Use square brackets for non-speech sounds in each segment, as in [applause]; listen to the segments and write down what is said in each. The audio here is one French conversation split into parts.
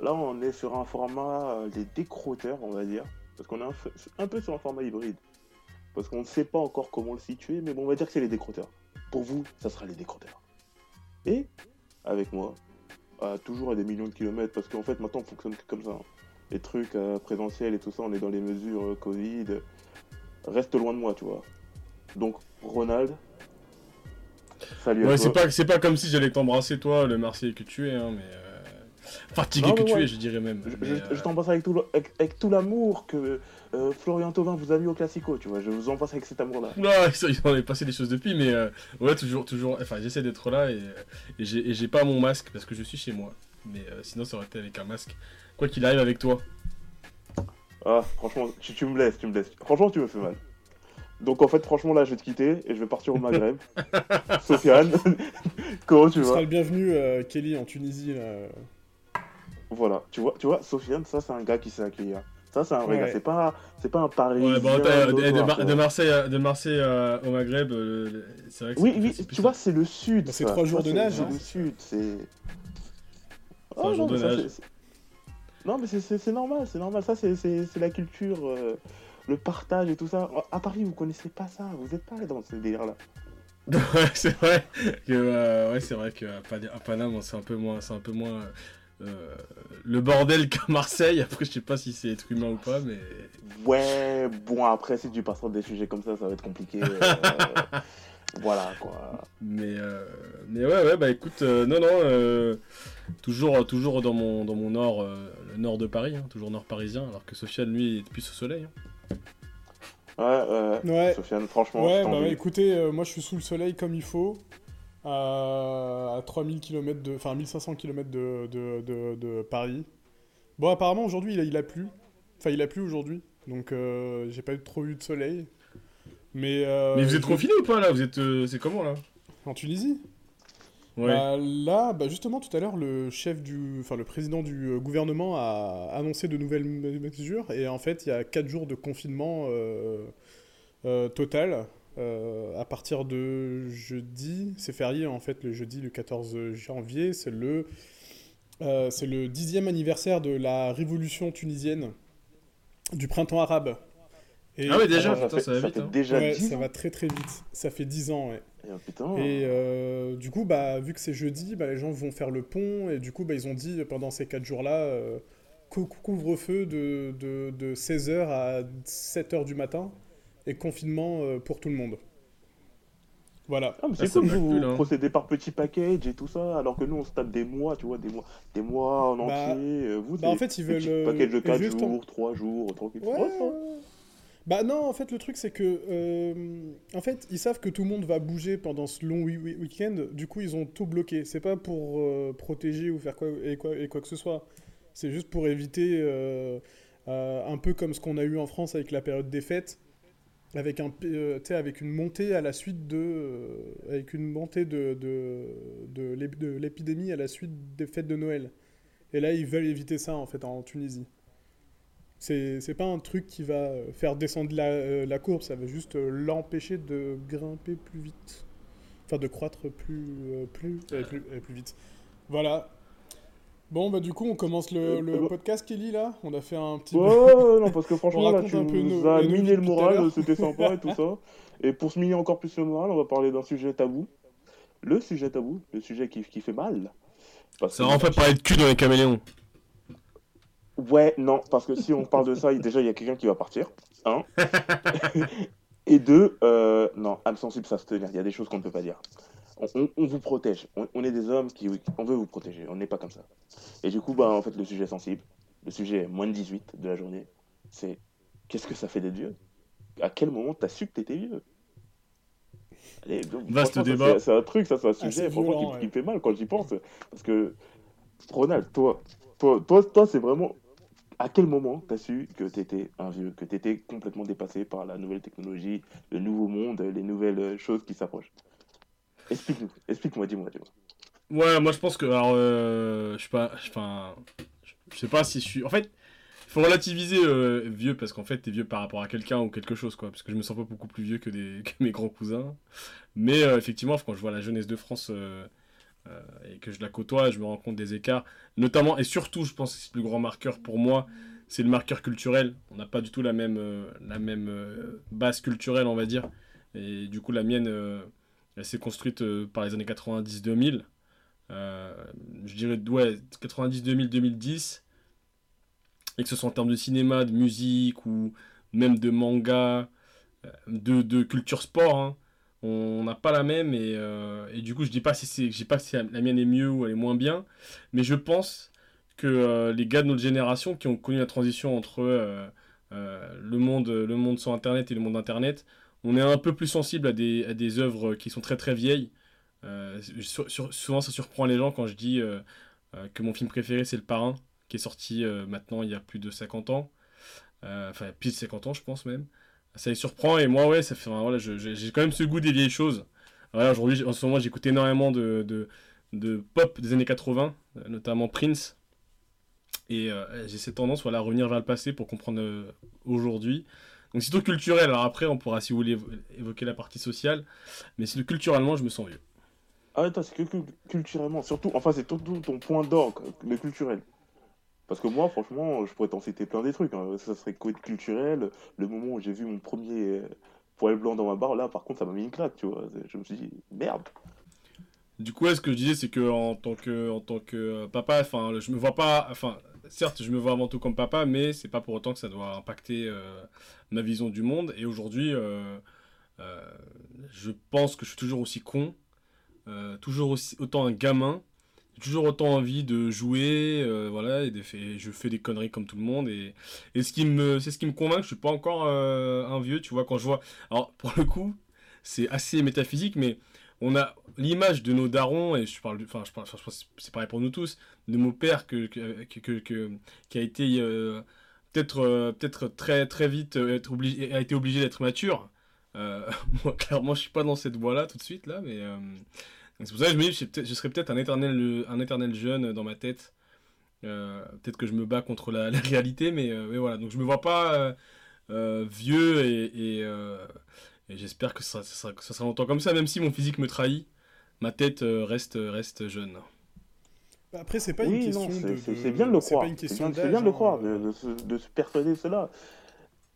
Là, on est sur un format euh, des décrotteurs, on va dire, parce qu'on est un, peu sur un format hybride. Parce qu'on ne sait pas encore comment le situer, mais bon, on va dire que c'est les décrotteurs. Pour vous, ça sera les décrotteurs. Et, avec moi, à toujours à des millions de kilomètres, parce qu'en fait, maintenant, on fonctionne que comme ça. hein. Les trucs euh, présentiels et tout ça, on est dans les mesures euh, Covid. Reste loin de moi, tu vois. Donc, Ronald, salut à Ouais, toi. c'est pas, comme si j'allais t'embrasser, toi, le Marseillais que tu es, hein, mais. euh, Fatigué Non, que tu es, je dirais même. Je, je- euh, je t'embrasse avec tout, avec, avec tout l'amour que euh, Florian Thauvin vous a mis au Classico, tu vois. Je vous embrasse avec cet amour-là. Non, [laughs] il en est passé des choses depuis, mais euh, ouais, toujours, toujours. Enfin, j'essaie d'être là et, et j'ai pas mon masque parce que je suis chez moi. Mais euh, sinon, ça aurait été avec un masque. Quoi qu'il arrive avec toi. Ah, franchement, tu, tu me blesses, tu me blesses. Franchement, tu me fais mal. Donc en fait, franchement, là, je vais te quitter et je vais partir au Maghreb. [laughs] Sofiane, [laughs] comment tu Tu seras vas le bienvenu, euh, Kelly, en Tunisie. Là. Voilà, tu vois, tu vois, Sofiane, ça, c'est un gars qui sait accueillir. Ça, c'est un vrai Ouais. gars. C'est pas, c'est pas un Parisien. Ouais, bon, t'as- de, de Mar- de Marseille, à- de Marseille à- au Maghreb, euh, c'est vrai que Oui, c'est- oui, tu vois, c'est le sud. Bah, c'est trois Tu jours vois, de c'est- nage, C'est hein. le sud, c'est. Trois jours non, de mais ça, Non, mais c'est- normal, c'est normal. Ça, c'est- la culture, euh, le partage et tout ça. À Paris, vous connaissez pas ça. Vous êtes pas allé dans ce délire-là. [laughs] Ouais, c'est vrai que euh, ouais, c'est vrai que à Paname, c'est un peu moins, c'est un peu moins euh, le bordel [laughs] qu'à Marseille. Après, je sais pas si c'est être humain ou pas, mais Ouais, bon, après, si tu passes sur des sujets comme ça, ça va être compliqué. euh, [laughs] voilà, quoi. mais euh, mais ouais, ouais, bah écoute, euh, non, non, euh, toujours, toujours dans mon, dans mon nord, euh, le nord de Paris, hein, toujours nord parisien, alors que Sofiane, lui, est plus au soleil. hein. Ouais, ouais. Ouais. Sofiane, franchement, Ouais, bah écoutez, euh, moi je suis sous le soleil comme il faut, à, à 3000 km de, enfin 1500 km de, de, de, de Paris. Bon, apparemment aujourd'hui il a, il a plu, enfin il a plu aujourd'hui, donc euh, j'ai pas eu trop eu de soleil. Mais, euh, mais vous êtes confiné ou pas là? Vous êtes, euh, c'est comment là? En Tunisie? Ouais. Bah, là, bah, justement, tout à l'heure, le chef du, enfin le président du gouvernement a annoncé de nouvelles me- mesures. Et en fait, il y a 4 jours de confinement total euh, à partir de jeudi. C'est férié en fait le jeudi, le 14 janvier. C'est le, euh, c'est le dixième anniversaire de la révolution tunisienne du printemps arabe. Et, Ah ouais, déjà, putain, ça va vite, hein. déjà Ouais, 10 ça va très très vite. Ça fait 10 ans, ouais. Et, oh, putain. Et euh, du coup, bah, vu que c'est jeudi, bah, les gens vont faire le pont. Et du coup, bah, ils ont dit pendant ces 4 jours-là, euh, cou- couvre-feu de, de, de 16h à 7h du matin et confinement euh, pour tout le monde. Voilà. Ah, Ah, c'est ça cool, vous, vous hein. procédez par petits packages et tout ça, alors que nous on se tape des mois, tu vois, des mois, des mois en Bah, entier. euh, Vous, bah, en des fait, ils veulent, euh, packages de 4 juste en- jours, 3 jours, tranquille. Ouais. Ouais, ça. Bah non, en fait, le truc, c'est que... euh, en fait, ils savent que tout le monde va bouger pendant ce long week-end. Du coup, ils ont tout bloqué. C'est pas pour euh, protéger ou faire quoi et, quoi et quoi que ce soit. C'est juste pour éviter... euh, euh, un peu comme ce qu'on a eu en France avec la période des fêtes. Euh, avec une montée à la suite de... euh, avec une montée de, de, de l'ép- de l'épidémie à la suite des fêtes de Noël. Et là, ils veulent éviter ça, en fait, en Tunisie. C'est c'est pas un truc qui va euh, faire descendre la, la courbe, ça va juste l'empêcher de grimper plus vite. Enfin, de croître plus, plus, plus vite. Voilà. Bon, bah du coup, on commence le, le Euh, podcast, Kelly, là. On a fait un petit... Ouais, ouais, non, parce que [laughs] franchement, là, tu nous as miné le moral, c'était sympa et tout [laughs] ça. Et pour se miner encore plus le moral, on va parler d'un sujet tabou. Le sujet tabou, le sujet qui, qui fait mal. Parce Ça en fait parler de cul dans les caméléons. Ouais, non, parce que si on parle de ça, déjà, il y a quelqu'un qui va partir. Un. [laughs] Et deux, euh, non, âme sensible, ça se tenir. Il y a des choses qu'on ne peut pas dire. On, vous protège. On, on est des hommes qui on veut vous protéger. On n'est pas comme ça. Et du coup, bah, en fait, le sujet sensible, le sujet moins de 18 de la journée, c'est qu'est-ce que ça fait d'être vieux À quel moment t'as su que t'étais vieux? Allez, donc, Vaste débat. c'est- un truc, ça, c'est un sujet violent, qui, ouais. qui me fait mal quand j'y pense. Parce que, Ronald, toi, toi, toi, toi c'est vraiment à quel moment t'as su que t'étais un vieux, que t'étais complètement dépassé par la nouvelle technologie, le nouveau monde, les nouvelles euh, choses qui s'approchent? Explique-moi, dis-moi, dis-moi. Ouais, moi je pense que. Alors, euh, je sais pas. Enfin. Je sais pas si je suis. En fait, il faut relativiser euh, vieux parce qu'en fait, t'es vieux par rapport à quelqu'un ou quelque chose, quoi. Parce que je me sens pas beaucoup plus vieux que, [laughs] mes grands cousins. Mais euh, effectivement, quand je vois la jeunesse de France et que je la côtoie, je me rends compte des écarts. Notamment, et surtout, je pense que c'est le plus grand marqueur pour moi, c'est le marqueur culturel. On n'a pas du tout la même, la même base culturelle, on va dire. Et du coup, la mienne, elle s'est construite euh, par les années 90-2000. Euh, je dirais, ouais, 90, 2000, 2010. Et que ce soit en termes de cinéma, de musique ou même de manga, euh, de, culture sport, hein, on n'a pas la même. Et, du coup, je dis pas si c'est, pas si la mienne est mieux ou elle est moins bien. Mais je pense que les gars de notre génération qui ont connu la transition entre le, monde, le monde sans Internet et le monde Internet, on est un peu plus sensible à des, œuvres qui sont très très vieilles. Euh, souvent, ça surprend les gens quand je dis euh, euh, que mon film préféré c'est Le Parrain, qui est sorti maintenant il y a plus de 50 ans. Enfin, plus de 50 ans, je pense même. Ça les surprend et moi, ouais, ça fait. voilà, j'ai quand même ce goût des vieilles choses. Aujourd'hui, en ce moment, j'écoute énormément de, de, pop des années 80, euh, notamment Prince. Et j'ai cette tendance voilà, à revenir vers le passé pour comprendre aujourd'hui. Donc, c'est tout culturel. Alors, après, on pourra, si vous voulez, évo- évoquer la partie sociale. Mais c'est culturellement, je me sens vieux. Ah, attends, c'est que cul- culturellement, surtout, enfin, c'est surtout ton point d'orgue, le culturel. Parce que moi, franchement, je pourrais t'en citer plein des trucs. hein. Ça serait quoi culturel, le moment où j'ai vu mon premier euh, poil blanc dans ma barre, là, par contre, ça m'a mis une claque, tu vois. Je me suis dit, merde. Du coup, ouais, ce que je disais, c'est que en tant que, en tant que papa, enfin, je me vois pas, enfin, certes, je me vois avant tout comme papa, mais c'est pas pour autant que ça doit impacter euh, ma vision du monde. Et aujourd'hui, euh, euh, je pense que je suis toujours aussi con, toujours aussi autant un gamin, toujours autant envie de jouer, voilà, et, je fais des conneries comme tout le monde. Et, c'est ce qui me convainc je suis pas encore un vieux, tu vois, quand je vois. Alors, pour le coup, c'est assez métaphysique, mais on a l'image de nos darons, et je parle, enfin, je je pense c'est pareil pour nous tous, de mon père que, que, que- qui a été euh, peut-être euh, peut-être très très vite euh, être obligé, a été obligé d'être mature. [laughs] Moi, clairement, je suis pas dans cette voie-là tout de suite là, mais c'est pour ça que je me dis, je, je serais peut-être un éternel un éternel jeune dans ma tête. Peut-être que je me bats contre la, [laughs] réalité, mais, mais voilà. Donc je me vois pas vieux et, et, et j'espère que ça, ça, ça sera longtemps comme ça, même si mon physique me trahit, ma tête euh, reste, reste jeune. Bah, Après, c'est pas une Oui, question non, de. c'est- bien de le c'est croire. pas une C'est question bien, bien de le hein, croire, euh. de, de se, de se persuader cela.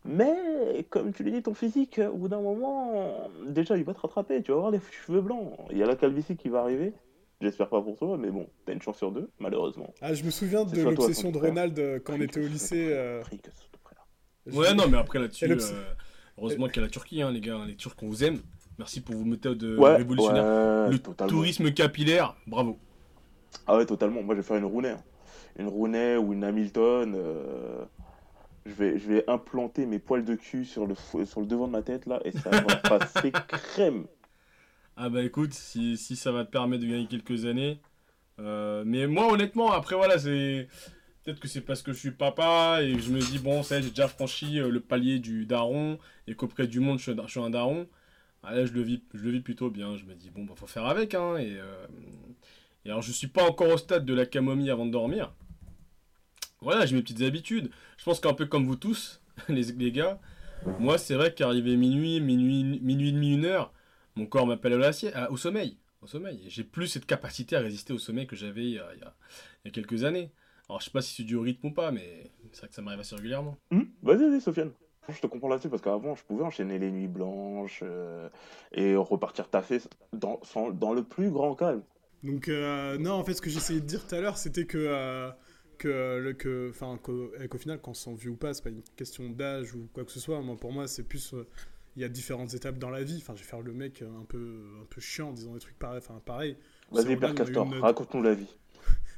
Mais, comme tu l'as dit, ton physique, au bout d'un moment, déjà, il va te rattraper. Tu vas avoir les cheveux blancs. Il y a la calvitie qui va arriver. J'espère pas pour toi, mais bon, t'as une chance sur deux, malheureusement. Ah, je me souviens de l'obsession de. Ronald euh, quand on était au lycée. euh, Ouais, non, mais après là-dessus, euh, heureusement qu'il y a la Turquie, hein, les gars, les Turcs, on vous aime. Merci pour vos méthodes euh, Ouais, révolutionnaires. ouais, Le totalement. tourisme capillaire, bravo. Ah ouais, totalement. Moi, je vais faire une Rooney. hein. Une Rooney ou une Hamilton. euh, Je, vais, je vais implanter mes poils de cul sur le, sur le devant de ma tête, là, et ça va [laughs] passer crème. Ah bah écoute, si, si ça va te permettre de gagner quelques années. euh, mais moi honnêtement, après voilà, c'est... Peut-être que c'est parce que je suis papa et que je me dis, bon, ça j'ai déjà franchi euh, le palier du daron et qu'auprès du monde, je suis, un- daron. Ah, là, je le, vis, je le vis plutôt bien. Je me dis, bon, bah, faut faire avec. Hein, et, euh, et alors, je suis pas encore au stade de la camomille avant de dormir. Voilà, j'ai mes petites habitudes. Je pense qu'un peu comme vous tous, [laughs] les, gars, moi, c'est vrai qu'arrivé minuit, minuit, minuit et demi, une heure, mon corps m'appelle au sommeil. Au sommeil. J'ai plus cette capacité à résister au sommeil que j'avais il y a quelques années. Alors, je sais pas si c'est du rythme ou pas, mais c'est vrai que ça m'arrive assez régulièrement. Hum, Vas-y, vas-y, Sofiane. Je te comprends là-dessus parce qu'avant, je pouvais enchaîner les nuits blanches euh, et repartir taffer dans, sans- dans le plus grand calme. Donc, euh, non, en fait, ce que j'essayais de dire tout à l'heure, c'était que. euh, que, le- que, enfin, qu'au et qu'au final, quand on se sent vieux ou pas, c'est pas une question d'âge ou quoi que ce soit. Moi, pour moi, c'est plus. euh, Il y a différentes étapes dans la vie. Enfin, je vais faire le mec un peu, un peu chiant en disant des trucs pareils. Enfin, pareil. Vas-y, Père Castor, une- raconte-nous la vie.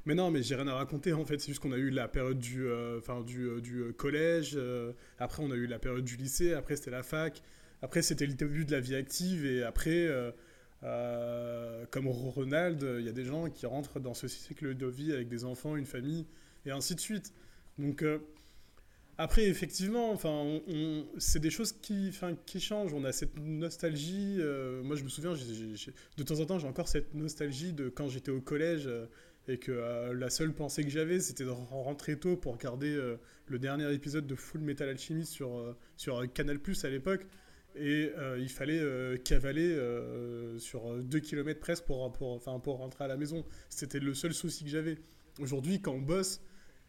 Mais non, mais j'ai rien à raconter en fait. C'est juste qu'on a eu la période du, euh, du, euh, du euh, collège. après, on a eu la période du lycée. Après, c'était la fac. Après, c'était le début de la vie active. Et après, comme Ronald, il y a des gens qui rentrent dans ce cycle de vie avec des enfants, une famille, et ainsi de suite. Donc, Après, effectivement, enfin, c'est des choses qui, enfin, qui changent. On a cette nostalgie. moi, je me souviens, de temps en temps, j'ai encore cette nostalgie de quand j'étais au collège et que euh, la seule pensée que j'avais, c'était de rentrer tôt pour regarder euh, le dernier épisode de Full Metal Alchemist sur, euh, sur Canal Plus à l'époque. Et il fallait cavaler sur 2 km presque pour, pour, enfin, pour rentrer à la maison. C'était le seul souci que j'avais. Aujourd'hui, quand on bosse,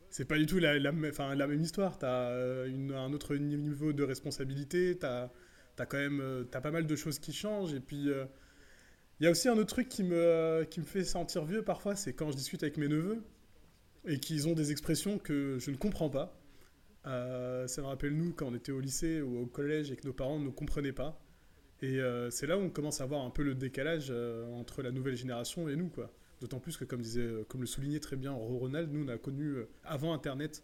c'est pas du tout la, même- histoire. Tu as un autre niveau de responsabilité, tu as, quand même t'as pas mal de choses qui changent. Et puis, il y a aussi un autre truc qui me, qui me fait sentir vieux parfois, c'est quand je discute avec mes neveux et qu'ils ont des expressions que je ne comprends pas. Euh, ça me rappelle nous quand on était au lycée ou au collège et que nos parents ne comprenaient pas. Et euh, c'est là où on commence à voir un peu le décalage euh, entre la nouvelle génération et nous, quoi. D'autant plus que, comme, disait, euh, comme le soulignait très bien Ronald, nous, on a connu euh, avant Internet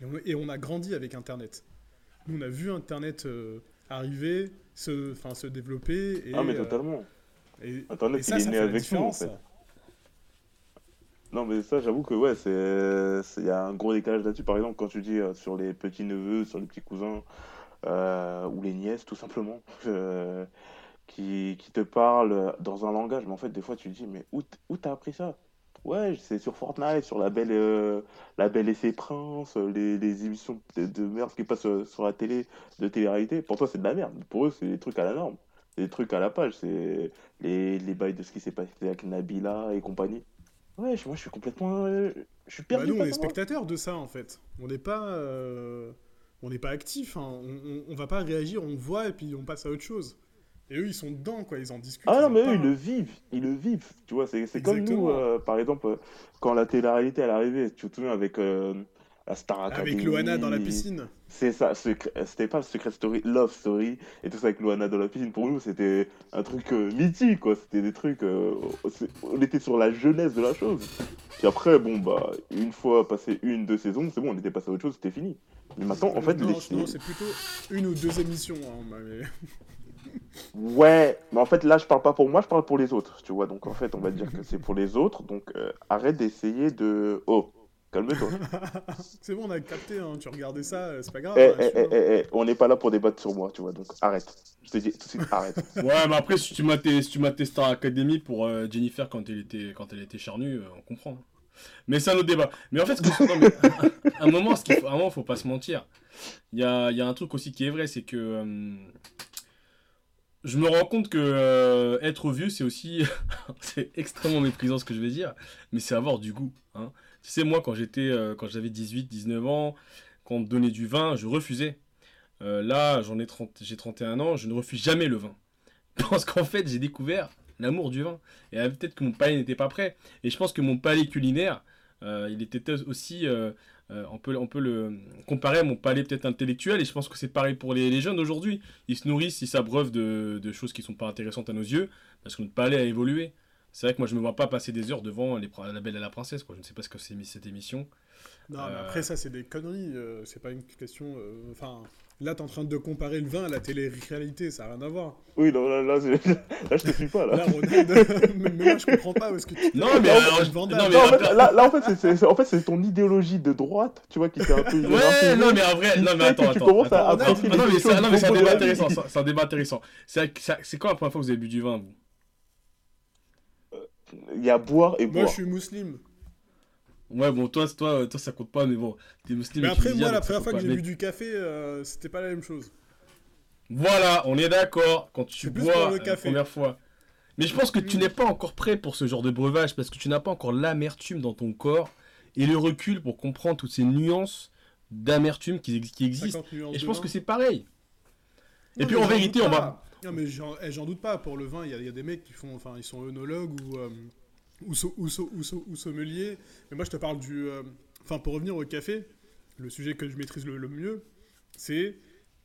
et on, et on a grandi avec Internet. Nous, on a vu Internet euh, arriver, se, se développer. Et, ah, mais euh, totalement. Et, Internet, et ça, il est ça né avec nous, en fait. Non, mais ça, j'avoue que ouais, c'est, il y a un gros décalage là-dessus. Par exemple, quand tu dis euh, sur les petits neveux, sur les petits cousins euh, ou les nièces, tout simplement, [laughs] euh, qui, qui te parlent dans un langage, mais en fait, des fois, tu te dis, mais où, t'as appris ça? Ouais, c'est sur Fortnite, sur la belle, euh, la belle et ses princes, euh, les, les émissions de, de merde qui passent sur la télé, de télé-réalité. Pour toi, c'est de la merde. Pour eux, c'est des trucs à la norme. Des trucs à la page. C'est les, les bails de ce qui s'est passé avec Nabila et compagnie. Ouais, je- moi, je suis complètement. euh, je suis Bah, perdu. nous, on est spectateurs de ça, en fait. On n'est pas, euh, on n'est pas actif. hein. On, on, on va pas réagir, on voit et puis on passe à autre chose. Et eux, ils sont dedans, quoi. Ils en discutent. Ah non, mais eux, ils le vivent. Ils le vivent. Tu vois, c'est comme nous, euh, par exemple, quand la télé-réalité, elle arrivait, tu te souviens, avec euh, la Star Academy. Avec Loana dans la piscine. C'est ça, c'était pas le Secret Story, Love Story, et tout ça avec Loana dans la piscine. Pour nous, c'était un truc euh, mythique, quoi. C'était des trucs. euh, on était sur la jeunesse de la chose. Puis après, bon, bah, une fois passé une, deux saisons, c'est bon, on était passé à autre chose, c'était fini. Mais maintenant, en fait, non, les- non, c'est plutôt une ou deux émissions. hein, mais- [laughs] Ouais, mais en fait là je parle pas pour moi, je parle pour les autres, tu vois. Donc en fait on va dire que c'est pour les autres, donc euh, arrête d'essayer de... Oh, calme-toi. [laughs] c'est bon, on a capté. hein, Tu regardais ça, euh, c'est pas grave. Eh, hein, eh, eh, on n'est pas là pour débattre sur moi, tu vois. Donc arrête. Je te dis tout de suite, arrête. [laughs] Ouais, mais après, si tu m'as tes, si tu m'as tes Star Academy pour euh, Jennifer quand elle était, quand elle était charnue, euh, on comprend. Mais c'est un autre débat. Mais en fait, non, mais, [laughs] à un moment, ce qu'il faut, à un moment, faut pas se mentir. Il y a, y a un truc aussi qui est vrai, c'est que euh, je me rends compte que euh, être vieux, c'est aussi, c'est extrêmement méprisant ce que je vais dire, mais c'est avoir du goût. Hein. Tu moi, quand j'étais, euh, quand j'avais 18, 19 ans, quand on me donnait du vin, je refusais. Euh, là, j'en ai 30, j'ai 31 ans, je ne refuse jamais le vin. [laughs] Parce qu'en fait, j'ai découvert l'amour du vin. Et euh, peut-être que mon palais n'était pas prêt. Et je pense que mon palais culinaire, il était aussi. on, peut, le comparer à mon palais peut-être intellectuel. Et je pense que c'est pareil pour les, jeunes aujourd'hui. Ils se nourrissent, ils s'abreuvent de, de choses qui sont pas intéressantes à nos yeux. Parce que notre palais a évolué. C'est vrai que moi, je me vois pas passer des heures devant les, la belle et la princesse. Quoi. Je ne sais pas ce que c'est cette émission. Non, mais Euh, après, ça, c'est des conneries. euh, c'est pas une question. euh, Enfin, là, t'es en train de comparer le vin à la télé-réalité. Ça n'a rien à voir. Oui, non, là, là, je- [laughs] là, je te suis pas là. Là, Ronald, [laughs] mais moi, je comprends pas est-ce que tu. Non, mais Non, alors, je- non, mais Non, en fait, là, là, en fait, c'est- en fait, ton idéologie de droite, tu vois, qui t'est un peu. Ouais, non, mais en vrai, non, mais fait attends, tu attends. commences à attends, apprécier Ah non, des mais c'est choses ah non, mais c'est un débat intéressant. ça- C'est un débat intéressant. C'est quand la première fois que vous avez bu du vin, vous? Il y a boire et Moi, boire. je suis musulman. Ouais, bon, toi, toi, toi, ça compte pas, mais bon, t'es musulman. Mais après, moi, la donc ça première fois que j'ai Mais- bu du café, euh, c'était pas la même chose. Voilà, on est d'accord. Quand tu bois la première fois. Mais je pense que tu Mm. n'es pas encore prêt pour ce genre de breuvage parce que tu n'as pas encore l'amertume dans ton corps et le recul pour comprendre toutes ces nuances d'amertume qui, ex- qui existent. 50 nuances Et je pense que c'est pareil. Et puis en vérité, on va. Non, mais j'en eh, j'en doute pas. Pour le vin, il y, a- il y a des mecs qui font. Enfin, ils sont œnologues ou, euh, ou, so- ou, so- ou, so- ou sommeliers. Mais moi, je te parle du. euh, Enfin, pour revenir au café, le sujet que je maîtrise le, le mieux, c'est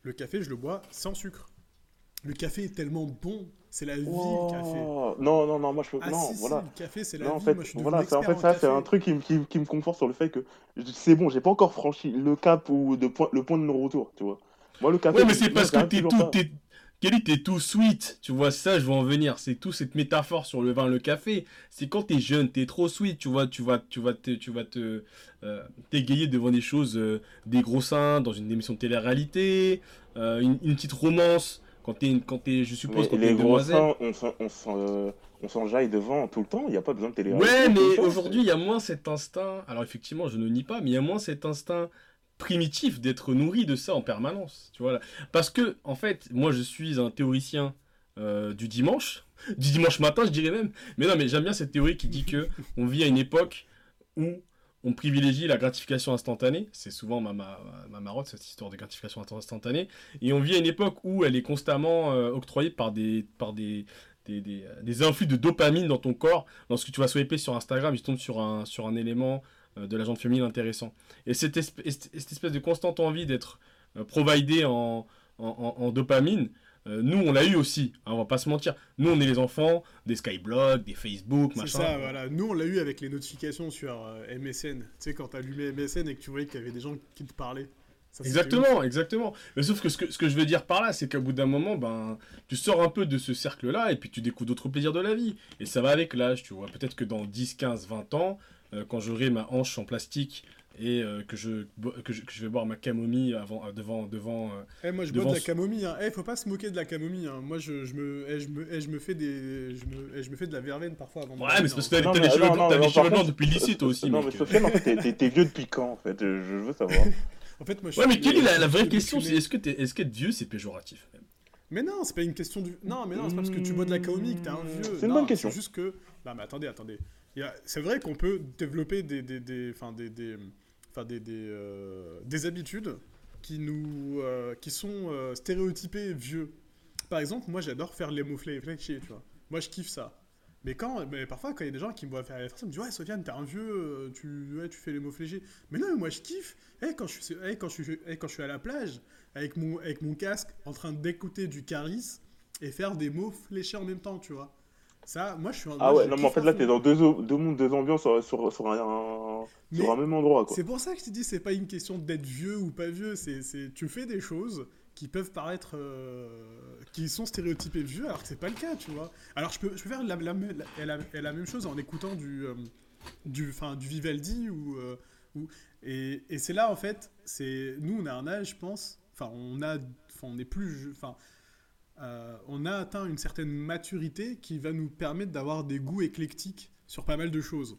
le café, je le bois sans sucre. Le café est tellement bon. C'est la vie, le café. Oh, Non, non, non, moi je peux. Ah, non, si, si, voilà. le café, c'est la Non, en vie. fait, Moi, je suis devenu voilà, c'est en fait ça, c'est un truc qui, me- qui, qui me conforte sur le fait que c'est bon, j'ai pas encore franchi le cap ou de point, le point de non-retour, tu vois. Moi, le café. Ouais, mais c'est parce que t'es tout. Kelly, t'es tout sweet. Tu vois, ça, je vais en venir. C'est tout cette métaphore sur le vin, le café. C'est quand t'es jeune, t'es trop sweet. Tu vois, tu vas, tu vas te, tu vas te, euh, t'égayer devant des choses, euh, des gros seins, dans une émission de télé-réalité, euh, une, une petite romance. Quand t'es, quand t'es, je suppose, quand t'es les une gros demoiselle. seins, on s'en- on s'en on s'enjaille devant tout le temps, il n'y a pas besoin de télé Ouais, mais aujourd'hui, il y a moins cet instinct. Alors, effectivement, je ne nie pas, mais il y a moins cet instinct primitif d'être nourri de ça en permanence. Tu vois, là. Parce que, en fait, moi, je suis un théoricien euh, du dimanche, du dimanche matin, je dirais même. Mais non, mais j'aime bien cette théorie qui dit que [laughs] on vit à une époque où on privilégie la gratification instantanée. C'est souvent ma, ma, ma marotte, cette histoire de gratification instantanée. Et on vit à une époque où elle est constamment euh, octroyée par des, par des, des, des, euh, des influx de dopamine dans ton corps. Lorsque tu vas swiper sur Instagram, tu tombes sur un, sur un élément de la jante féminine intéressant. Et cette, esp- est- cette espèce de constante envie d'être euh, providé en, en, en- en dopamine, euh, nous, on l'a eu aussi, hein, on va pas se mentir. Nous, on est les enfants des Skyblogs, des Facebook, C'est machin. ça, voilà. Nous, on l'a eu avec les notifications sur euh, MSN. Tu sais, quand t'allumais MSN et que tu voyais qu'il y avait des gens qui te parlaient. Ça, Exactement, exactement. Mais sauf que ce, que ce que je veux dire par là, c'est qu'au bout d'un moment, ben, tu sors un peu de ce cercle-là et puis tu découvres d'autres plaisirs de la vie. Et ça va avec l'âge, tu vois. Peut-être que dans 10, 15, 20 ans, euh, quand j'aurai ma hanche en plastique et euh, que, je, que, je, que je vais boire ma camomille avant, euh, devant... devant euh, Eh, moi, je Devant bois de la camomille. Hein. Eh, faut pas se moquer de la camomille. Hein. Moi, je, je me, eh, je me, eh, je me fais des, je me, je me fais de la verveine parfois avant. de Ouais, mais c'est parce que hein. t'as des cheveux, non, blancs- non, des cheveux depuis le lycée, toi aussi, Non, mais Sofiane, en fait, t'es- vieux depuis quand, en fait Je, veux savoir. [laughs] En fait, moi, je Ouais, mais quelle est la, vraie question. C'est est-ce que t'es- est-ce qu'être vieux, c'est péjoratif Mais non, c'est pas une question du. Non, mais non, c'est pas parce que tu bois de la camomille que t'es un vieux. C'est une Non, bonne question. C'est juste que. Non, mais attendez, attendez. C'est vrai qu'on peut développer des, habitudes qui euh, sont euh, stéréotypées vieux. Par exemple, moi, j'adore faire les mots fléchés. Moi, je kiffe ça. Mais quand, mais parfois, quand il y a des gens qui me voient faire les ça, ils me disent ouais, Sofiane, t'es un vieux, euh, tu, fais les mots fléchés. Mais non, moi, je kiffe. Eh, quand je suis, eh, suis, eh, quand je suis à la plage avec mon, avec mon casque, en train d'écouter du Caris et faire des mots fléchés en même temps, tu vois. Ça, moi, je suis. un- Ah ouais, non, mais en fait, là, t'es dans deux, deux mondes, deux ambiances sur, sur, sur un, sur un même endroit, quoi. C'est pour ça que je te dis, c'est pas une question d'être vieux ou pas vieux. C'est, tu fais des choses qui peuvent paraître, euh, qui sont stéréotypées vieux, alors que c'est pas le cas, tu vois. Alors je peux, je peux faire la, la, la- la- même chose en écoutant du, euh, du, enfin, du Vivaldi ou, euh, ou- et, et c'est là en fait, c'est, nous on a un âge, je pense. Enfin, on a, enfin, on est plus, enfin. Euh, on a atteint une certaine maturité qui va nous permettre d'avoir des goûts éclectiques sur pas mal de choses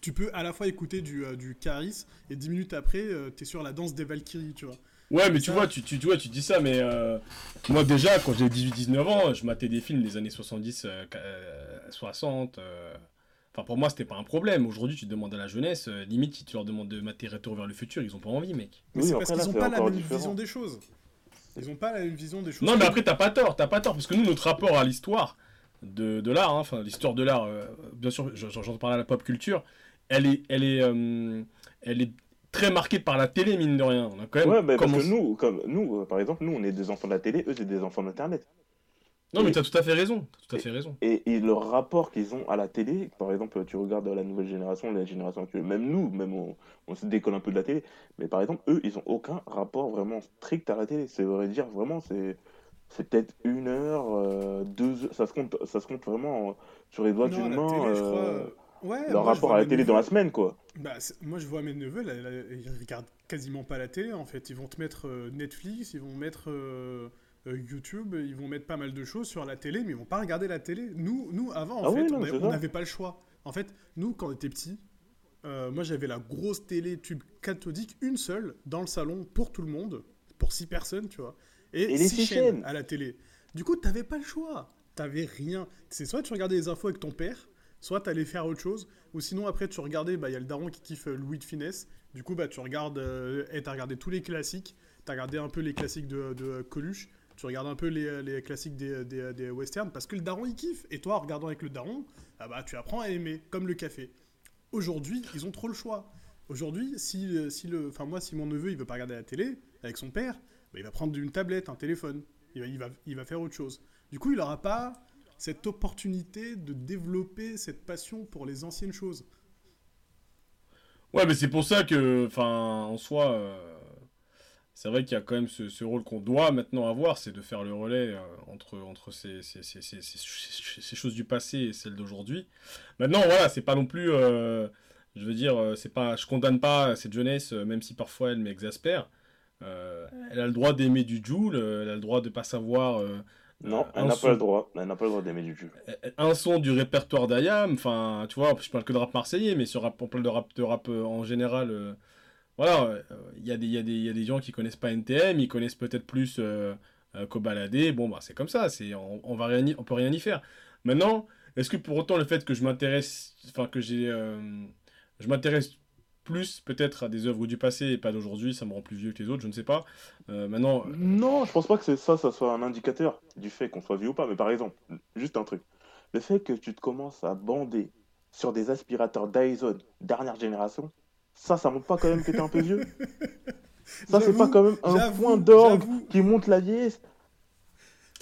tu peux à la fois écouter du, euh, du Caris et 10 minutes après, euh, t'es sur la danse des Valkyries, tu vois. Ouais, mais tu Ça- vois, tu, tu, tu vois, tu dis ça, mais euh, moi déjà, quand j'avais 18-19 ans, je matais des films des années 70, euh, qu- euh, 60. euh, Enfin, pour moi, c'était pas un problème. Aujourd'hui, tu demandes à la jeunesse, euh, limite, si tu leur demandes de mater Retour vers le futur, ils ont pas envie, mec. Mais Oui, c'est parce qu'ils ont pas la même différent. vision des choses. Ils ont pas la même vision des choses. Non, mais après, t'as pas tort, t'as pas tort, parce que nous, notre rapport à l'histoire de, de l'art, hein, enfin, l'histoire de l'art, euh, bien sûr, j'en- j'entends parler à la pop culture, elle est, elle est, euh, elle est très marquée par la télé, mine de rien. On a quand même Ouais, mais parce que commencé- nous, comme nous, euh, par exemple, nous, on est des enfants de la télé, eux, c'est des enfants d'Internet. Non, mais t'as tout à fait raison, t'as tout à fait raison. Et, et le rapport qu'ils ont à la télé, par exemple, tu regardes la nouvelle génération, la génération actuelle, même nous, même on, on se décolle un peu de la télé, mais par exemple, eux, ils ont aucun rapport vraiment strict à la télé. C'est vrai dire, vraiment, c'est c'est peut-être une heure, euh, deux heures, ça se compte, ça se compte vraiment euh, sur les doigts d'une la main, télé, euh, crois. Ouais, leur moi, rapport à la télé dans la semaine, quoi. Bah, moi, je vois mes neveux, là, là, ils regardent quasiment pas la télé, en fait. Ils vont te mettre euh, Netflix, ils vont mettre YouTube, ils vont mettre pas mal de choses sur la télé, mais ils vont pas regarder la télé. Nous, nous avant, en Ah fait, oui, non, on n'avait pas le choix. En fait, nous, quand on était petits, euh, moi, j'avais la grosse télé tube cathodique, une seule, dans le salon, pour tout le monde, pour six personnes, tu vois. Et, Et les six six chaînes chaînes. à la télé. Du coup, t'avais pas le choix. T'avais rien. C'est soit tu regardais les infos avec ton père, soit t'allais faire autre chose, ou sinon après tu regardais, bah il y a le daron qui kiffe euh, Louis de Finesse. Du coup, bah tu regardes, euh, et t'as regardé tous les classiques. T'as regardé un peu les classiques de, de Coluche. Tu regardes un peu les, les classiques des, des, des westerns parce que le daron il kiffe. Et toi, en regardant avec le daron, ah bah tu apprends à aimer, comme le café. Aujourd'hui, ils ont trop le choix. Aujourd'hui, si, euh, si le, enfin moi, si mon neveu il veut pas regarder la télé avec son père, bah, il va prendre une tablette, un téléphone. Il va, il va, faire autre chose. Du coup, il n'aura pas cette opportunité de développer cette passion pour les anciennes choses. Ouais, mais c'est pour ça que, enfin, en soi, euh, c'est vrai qu'il y a quand même ce, ce rôle qu'on doit maintenant avoir, c'est de faire le relais euh, entre, entre ces, ces, ces, ces- choses du passé et celles d'aujourd'hui. Maintenant, voilà, c'est pas non plus. euh, je veux dire, euh, c'est pas, je condamne pas cette jeunesse, même si parfois elle m'exaspère. Euh, elle a le droit d'aimer du Joule, elle a le droit de pas savoir. Non, elle n'a pas le droit. Elle n'a pas le droit d'aimer du jeu. un son du répertoire d'Ayam, enfin, tu vois, je parle que de rap marseillais, mais sur rap, on parle de rap, de rap en général. Voilà, euh, il y, a des- y, y a des gens qui connaissent pas NTM, ils connaissent peut-être plus euh, euh, Kobalade. Bon, bah, c'est comme ça, c'est, on, on va rien, on peut rien y faire. Maintenant, est-ce que pour autant le fait que je m'intéresse, enfin, que j'ai, je m'intéresse plus peut-être à des œuvres du passé et pas d'aujourd'hui, ça me rend plus vieux que les autres, je ne sais pas. Maintenant, Non, je pense pas que ça, ça soit un indicateur du fait qu'on soit vieux ou pas. Mais par exemple, juste un truc. Le fait que tu te commences à bander sur des aspirateurs Dyson dernière génération, ça, ça montre pas quand même que t'es un peu vieux. [laughs] Ça, c'est pas quand même un point d'orgue qui montre la vieillesse.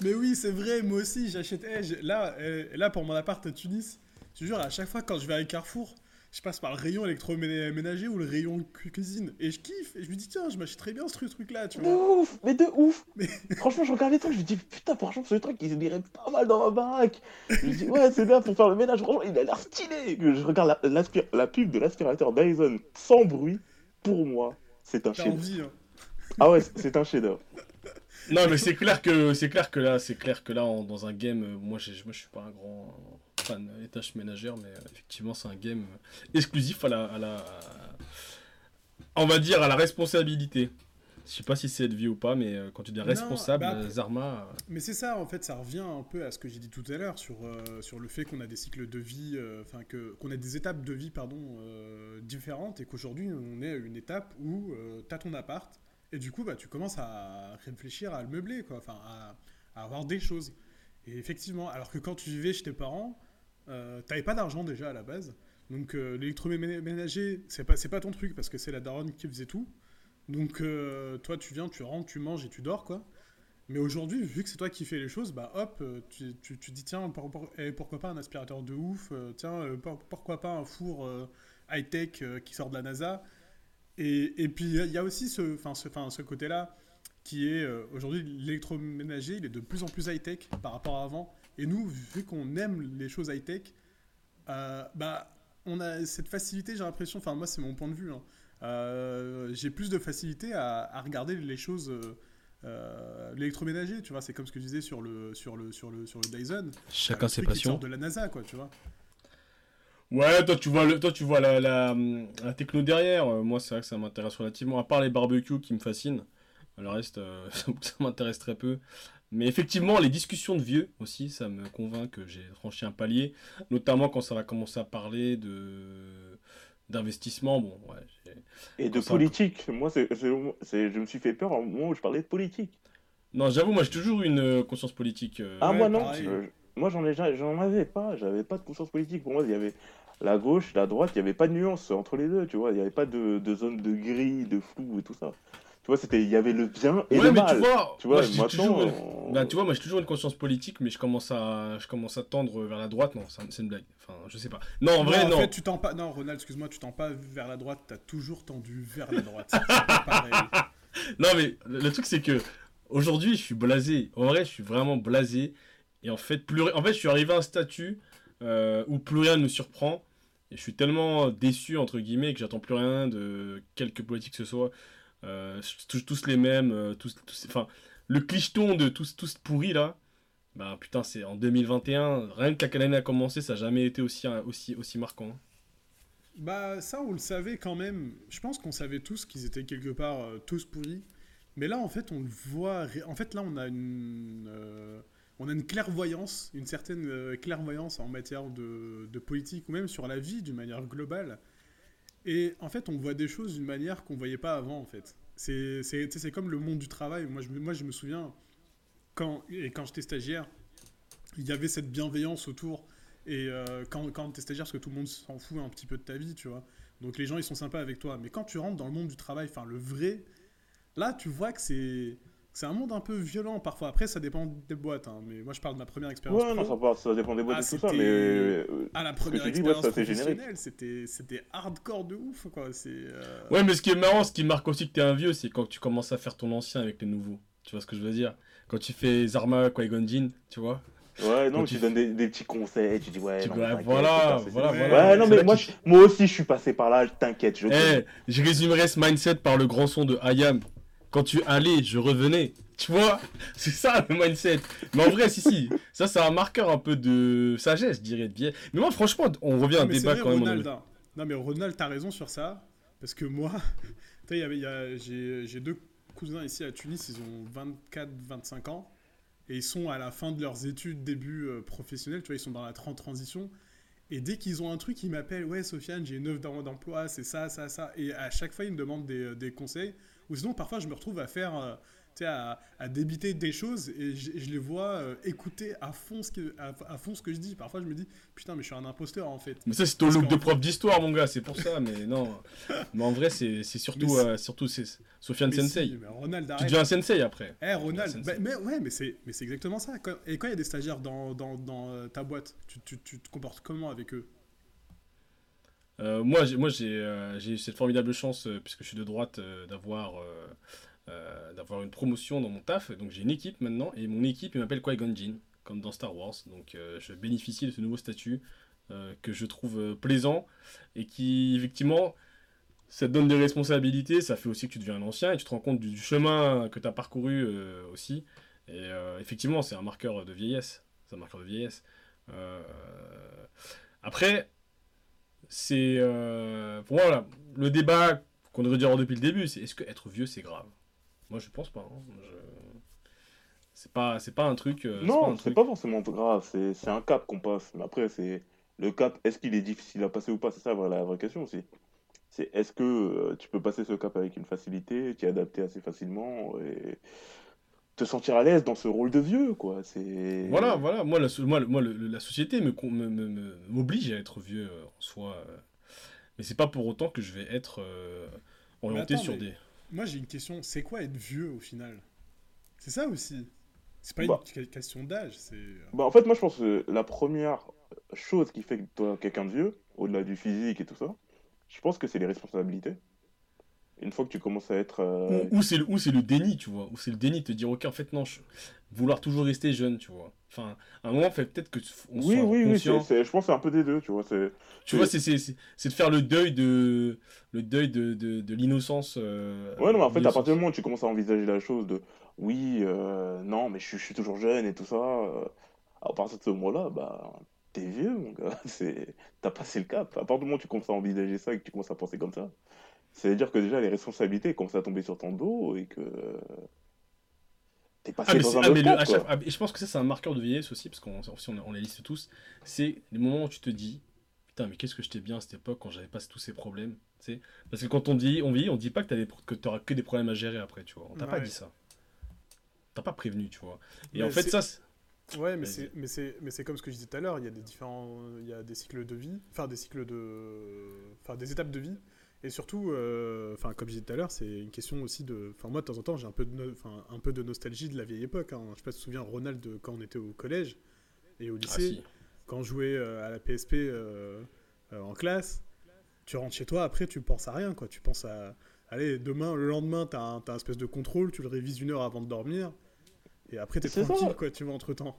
Mais oui, c'est vrai, moi aussi, j'achète. eh, là, euh, là, pour mon appart à Tunis, je te jure, à chaque fois quand je vais à Carrefour, je passe par le rayon électroménager ou le rayon cu- cuisine. Et je kiffe. Et je me dis, tiens, je m'achèterais bien ce truc-là, tu De vois. ouf, mais de ouf. Mais- [laughs] Franchement, je regarde les trucs, je me dis, putain, franchement, ce truc, il irait pas mal dans ma baraque. Je me dis, ouais, c'est bien pour faire le ménage, franchement, il a l'air stylé. Je regarde la, l'aspir- la pub de l'aspirateur Dyson sans bruit, pour moi, c'est un chef envie, hein. Ah ouais, c'est un chef-d'œuvre. Non, mais c'est clair que c'est clair que là, c'est clair que là, dans un game, euh, moi, j'ai- moi, je suis pas un grand fan des tâches ménagères, mais euh, effectivement, c'est un game euh, exclusif à la, à la, on va dire à la responsabilité. Je sais pas si c'est être vie ou pas, mais euh, quand tu dis Non, responsable, bah, euh, Zarma, euh, Mais c'est ça, en fait, ça revient un peu à ce que j'ai dit tout à l'heure sur, euh, sur le fait qu'on a des cycles de vie, euh, enfin, que qu'on a des étapes de vie, pardon, euh, différentes et qu'aujourd'hui, on est à une étape où euh, t'as ton appart et du coup, bah, tu commences à réfléchir à le meubler, quoi, enfin, à, à avoir des choses. Et effectivement, alors que quand tu vivais chez tes parents, euh, t'avais pas d'argent déjà à la base. Donc euh, l'électroménager, c'est pas, pas ton truc parce que c'est la daronne qui faisait tout. Donc euh, toi, tu viens, tu rentres, tu manges et tu dors, quoi. Mais aujourd'hui, vu que c'est toi qui fais les choses, bah hop, euh, tu, tu, tu dis tiens, eh, pourquoi pas un aspirateur de ouf, tiens, pour- pourquoi pas un four high-tech qui sort de la NASA. Et, et puis il y a aussi ce, ce, ce côté-là qui est aujourd'hui l'électroménager, il est de plus en plus high-tech par rapport à avant. Et nous, vu qu'on aime les choses high-tech, euh, bah on a cette facilité, j'ai l'impression, enfin moi c'est mon point de vue, hein, euh, j'ai plus de facilité à, à regarder les choses euh, euh, l'électroménager, tu vois, c'est comme ce que je disais sur le, sur le, sur le, sur le Dyson. chacun Le ses passions. de la NASA, quoi, tu vois. Ouais, toi tu vois, le, toi, tu vois la, la, la techno derrière. Moi, c'est vrai que ça m'intéresse relativement. À part les barbecues qui me fascinent, le reste, euh, [laughs] ça m'intéresse très peu. Mais effectivement, les discussions de vieux aussi, ça me convainc que j'ai franchi un palier. Notamment quand ça va commencer à parler de d'investissement. Bon, ouais. Et de Ça- politique. Moi, c'est, je me suis fait peur au moment où je parlais de politique. Non, j'avoue, moi j'ai toujours eu une euh, conscience politique. euh, Ah, Ouais, moi non. je- moi, j'en, ai, j'en avais pas. J'avais pas de conscience politique. Pour moi, il y avait la gauche, la droite. Il n'y avait pas de nuance entre les deux. Tu vois, il n'y avait pas de, de zone de gris, de flou et tout ça. Tu vois, c'était, il y avait le bien et Ouais, le mais mal. tu vois, Tu vois, moi, j'ai maintenant, toujours on- Ben, tu vois, moi j'ai toujours une conscience politique, mais je commence à, je commence à tendre vers la droite. Non, c'est c'est une blague. Enfin, je sais pas. Non, en vrai, en non. fait, tu tends pas. Non, Ronald, excuse-moi, tu tends pas vers la droite, t'as toujours tendu vers la droite. C'est pas [laughs] pareil. Non, mais le, truc, c'est que aujourd'hui, je suis blasé. En vrai, je suis vraiment blasé. Et en fait, plus, en fait je suis arrivé à un statut euh, où plus rien ne me surprend. Et je suis tellement déçu, entre guillemets, que j'attends plus rien de quelque politique que ce soit. Euh, tous, tous les mêmes. euh, tous, tous- enfin, le clicheton de tous, tous pourris là. Bah putain, c'est en 2021. Rien que quand l'année a commencé, ça n'a jamais été aussi, aussi, aussi marquant. Bah, ça, on le savait quand même. Je pense qu'on savait tous qu'ils étaient quelque part euh, tous pourris. Mais là, en fait, on le voit. En fait, là, on a une. On a une clairvoyance, une certaine clairvoyance en matière de, de politique ou même sur la vie d'une manière globale. Et en fait, on voit des choses d'une manière qu'on voyait pas avant, en fait. C'est comme le monde du travail. Moi, je, me- moi, je me souviens, quand, quand j'étais stagiaire, il y avait cette bienveillance autour. Et euh, quand, quand t'es stagiaire, parce que tout le monde s'en fout un petit peu de ta vie, tu vois. Donc les gens, ils sont sympas avec toi. Mais quand tu rentres dans le monde du travail, enfin le vrai, là, tu vois que c'est c'est un monde un peu violent parfois. Après, ça dépend des boîtes, hein, mais moi je parle de ma première expérience. Ouais, non, ça, part- ça dépend des boîtes Ah, et tout ça, mais. Ah, la première dis, ouais, expérience générique. professionnelle, c'était c'était hardcore de ouf, quoi. C'est. euh, Ouais, mais ce qui est marrant, ce qui marque aussi que t'es un vieux, c'est quand tu commences à faire ton ancien avec les nouveaux. Tu vois ce que je veux dire? Quand tu fais Zarma, Qui-Gon Jinn, tu vois? Ouais, non, tu, tu- donnes des, des petits conseils, tu dis ouais, Tu non, voilà, voilà, Ouais, voilà. Ouais, non, mais moi, qu'il- je- moi aussi, je suis passé par là, t'inquiète, je Eh, connais. je résumerai ce mindset par le grand son de Ayam. Quand tu allais, je revenais. Tu vois [laughs] C'est ça le mindset. Mais en vrai, si, si. Ça, c'est un marqueur un peu de sagesse, je dirais. de. Mais moi, franchement, on revient à un Non, mais c'est débat vrai, quand même. Ronald, hein. Non, mais Ronald, t'as raison sur ça. Parce que moi, [laughs] y avait- y a- j'ai deux cousins ici à Tunis, ils ont 24-25 ans. Et ils sont à la fin de leurs études, début euh, professionnel, tu vois, ils sont dans la tran- transition. Et dès qu'ils ont un truc, ils m'appellent Ouais, Sofiane, j'ai une d'em- d'emploi, c'est ça, ça, ça. Et à chaque fois, ils me demandent des, des conseils. Ou sinon, parfois, je me retrouve à faire. euh, tu sais, à, à débiter des choses et je, je les vois euh, écouter à fond, ce que, à, à fond ce que je dis. Parfois, je me dis Putain, mais je suis un imposteur en fait. Mais ça, c'est ton look de fait- prof d'histoire, mon gars, c'est pour ça. Mais non. Mais en vrai, c'est surtout, euh, surtout Sofiane Sensei. si, mais Ronald, Tu deviens un sensei après. Eh Ronald, Sensei. bah, mais ouais, mais c'est, exactement ça. Et quand il y a des stagiaires dans, dans, dans euh, ta boîte, tu, tu, tu te comportes comment avec eux? Euh, moi, j'ai, moi euh, j'ai eu cette formidable chance, euh, puisque je suis de droite, d'avoir, d'avoir une promotion dans mon taf. Donc j'ai une équipe maintenant, et mon équipe, il m'appelle Qui-Gon comme dans Star Wars. Donc je bénéficie de ce nouveau statut que je trouve plaisant, et qui, effectivement, ça te donne des responsabilités, ça fait aussi que tu deviens un ancien, et tu te rends compte du, chemin que tu as parcouru aussi. Et effectivement, c'est un marqueur de vieillesse. C'est un marqueur de vieillesse. Après, c'est euh, pour moi voilà, le débat qu'on devrait dire depuis le début, c'est est-ce que être vieux c'est grave? Moi je pense pas. hein. Je- C'est pas c'est pas un truc. euh, Non, c'est truc- pas forcément grave, c'est c'est un cap qu'on passe. Mais après, c'est le cap, est-ce qu'il est difficile à passer ou pas? C'est ça la vraie question aussi. C'est est-ce que euh, tu peux passer ce cap avec une facilité, t'y adapter assez facilement et te sentir à l'aise dans ce rôle de vieux, quoi. C'est Voilà voilà moi la, moi, le- moi le- la société me con- me- me- me- m'oblige à être vieux euh, en soi, euh. mais c'est pas pour autant que je vais être euh, orienté attends, sur des. Moi, j'ai une question. C'est quoi être vieux au final? C'est ça aussi. C'est pas Bah. une que- question d'âge. C'est. Bah, en fait, moi, je pense que la première chose qui fait que toi, quelqu'un de vieux, au-delà du physique et tout ça, je pense que c'est les responsabilités. Une fois que tu commences à être. euh, Ou, ou c'est le, ou c'est le déni, tu vois. Ou c'est le déni de te dire, ok, en fait, non, je- vouloir toujours rester jeune, tu vois. Enfin, à un moment, fait peut-être que on Oui, soit oui, oui, c'est- je pense que c'est un peu des deux, tu vois. C'est... Tu vois, c'est, c'est, c'est, c'est de faire le deuil de, le deuil de, de, de l'innocence. euh, Ouais, non, mais en fait, à partir du moment où tu commences à envisager la chose de oui, euh, non, mais je, suis- je suis toujours jeune et tout ça, euh, à partir de ce moment-là, bah, t'es vieux, mon gars. [laughs] C'est... T'as passé le cap. À partir du moment où tu commences à envisager ça et que tu commences à penser comme ça, c'est-à-dire que déjà les responsabilités commencent à tomber sur ton dos et que t'es passé Ah, mais, dans un ah, le- quoi. ah, et je pense que ça, c'est un marqueur de vieillesse aussi, parce qu'on si on, on les liste tous. C'est les moments où tu te dis, putain, mais qu'est-ce que j'étais bien à cette époque quand j'avais pas tous ces problèmes. tu sais. Parce que quand on dit, on vieillit, on dit pas que, des, que t'auras que des problèmes à gérer après, tu vois. On t'a pas dit ça. T'as pas prévenu, tu vois. Et Mais en fait, ça. Ouais, mais c'est, mais c'est, mais c'est comme ce que je disais tout à l'heure. Il y a des différents, il y a des cycles de vie, enfin des cycles de, enfin des étapes de vie, et surtout, euh, comme je disais tout à l'heure, c'est une question aussi de, enfin moi de temps en temps j'ai un peu de, no- un peu de nostalgie de la vieille époque. Hein. Je sais pas si tu te souviens Ronald de quand on était au collège et au Ah, lycée, si. quand on jouait euh, à la PSP euh, euh, en classe, tu rentres chez toi, après tu penses à rien, quoi. Tu penses à, allez, demain, le lendemain, t'as un, t'as un espèce de contrôle, tu le révises une heure avant de dormir, et après t'es ça. tranquille, quoi. Tu vois entre temps.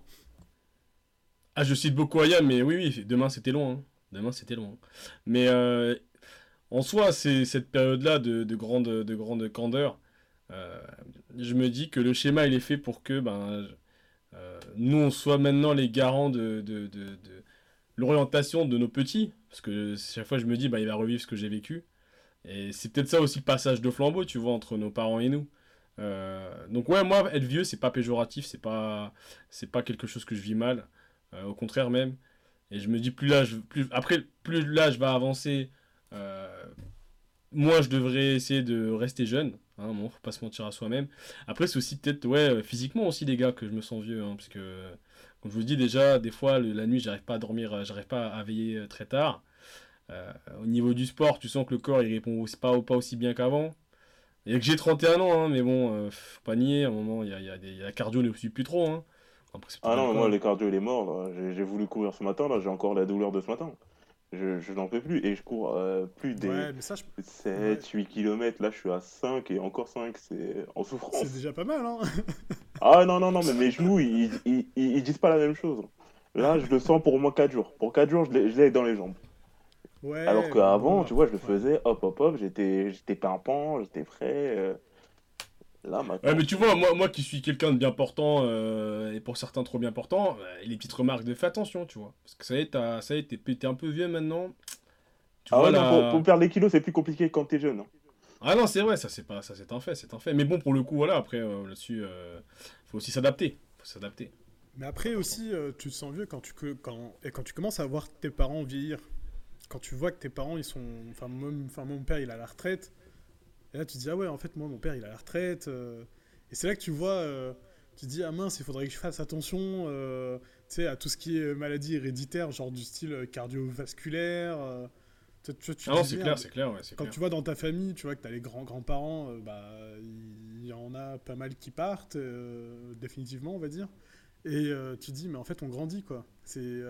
Ah, je cite beaucoup Aya, mais oui, oui, demain c'était long. hein. Demain c'était long. Mais euh, en soi, c'est cette période-là de, de grande, de grande candeur. euh, je me dis que le schéma il est fait pour que ben, euh, nous on soit maintenant les garants de, l'orientation de nos petits. Parce que chaque fois je me dis, bah, il va revivre ce que j'ai vécu. Et c'est peut-être ça aussi le passage de flambeau, tu vois, entre nos parents et nous. Euh, donc ouais, moi, être vieux, c'est pas péjoratif, c'est pas, pas quelque chose que je vis mal. Au contraire même. Et je me dis, plus l'âge, plus, après, plus l'âge va avancer, euh, moins je devrais essayer de rester jeune. Hein, bon, faut pas se mentir à soi-même. Après, c'est aussi peut-être, ouais, physiquement aussi, les gars, que je me sens vieux. Hein, parce que, comme je vous le dis déjà, des fois, le- la nuit, j'arrive pas à dormir, euh, j'arrive pas à veiller euh, très tard. Euh, au niveau du sport, tu sens que le corps, il répond aussi, pas, pas aussi bien qu'avant. Il y a que j'ai 31 ans, hein, mais bon, euh, faut pas nier, à un moment, il y a, il y a des, il y a la cardio ne suit plus trop. Hein. Après, Ah non, moi, les cardio, il est mort. j'ai voulu courir ce matin, là, j'ai encore la douleur de ce matin. Je, je n'en peux plus. Et je cours euh, plus des Ouais, mais ça, je- 7, 8 km. Là, je suis à 5 et encore 5, c'est en souffrance. c'est déjà pas mal, hein. [laughs] Ah non, non, non, mais mes genoux, ils, ils, ils- ils disent pas la même chose. Là, je le sens pour au moins 4 jours. Pour 4 jours, je l'ai dans les jambes. Ouais. Alors qu'avant, bon, tu vois, je le faisais hop, hop, hop, j'étais j'étais pimpant, j'étais frais. euh. Là, maintenant. Ouais, mais tu vois, moi, moi qui suis quelqu'un de bien portant, euh, et pour certains trop bien portant, euh, les petites remarques de fais attention, tu vois. Parce que ça y est, t'as- ça y est, t'es t'es un peu vieux maintenant. Tu Ah vois, ouais, non, pour, pour perdre les kilos, c'est plus compliqué quand t'es jeune. hein. Ah non, c'est vrai, ça c'est pas, ça c'est un fait, c'est un fait. Mais bon, pour le coup, voilà, après euh, là-dessus, euh, faut aussi s'adapter, faut s'adapter. Mais après aussi, euh, tu te sens vieux quand tu, que- quand, et quand tu commences à voir tes parents vieillir. Quand tu vois que tes parents, ils sont... Enfin, enfin, mon père, il est à la retraite. Et là, tu te dis, ah ouais, en fait, moi, mon père, il à la retraite. euh. Et c'est là que tu vois... euh, Tu te dis, ah mince, il faudrait que je fasse attention euh, à tout ce qui est maladie héréditaire, genre du style euh, cardiovasculaire. Tu- tu- tu Ah non, c'est clair, c'est clair, ouais, Quand clair. tu vois dans ta famille, tu vois que tu as les grands-grands-parents, bah, il y en a pas mal qui partent, définitivement, on va dire. Et tu te dis, mais en fait, on grandit, quoi. C'est,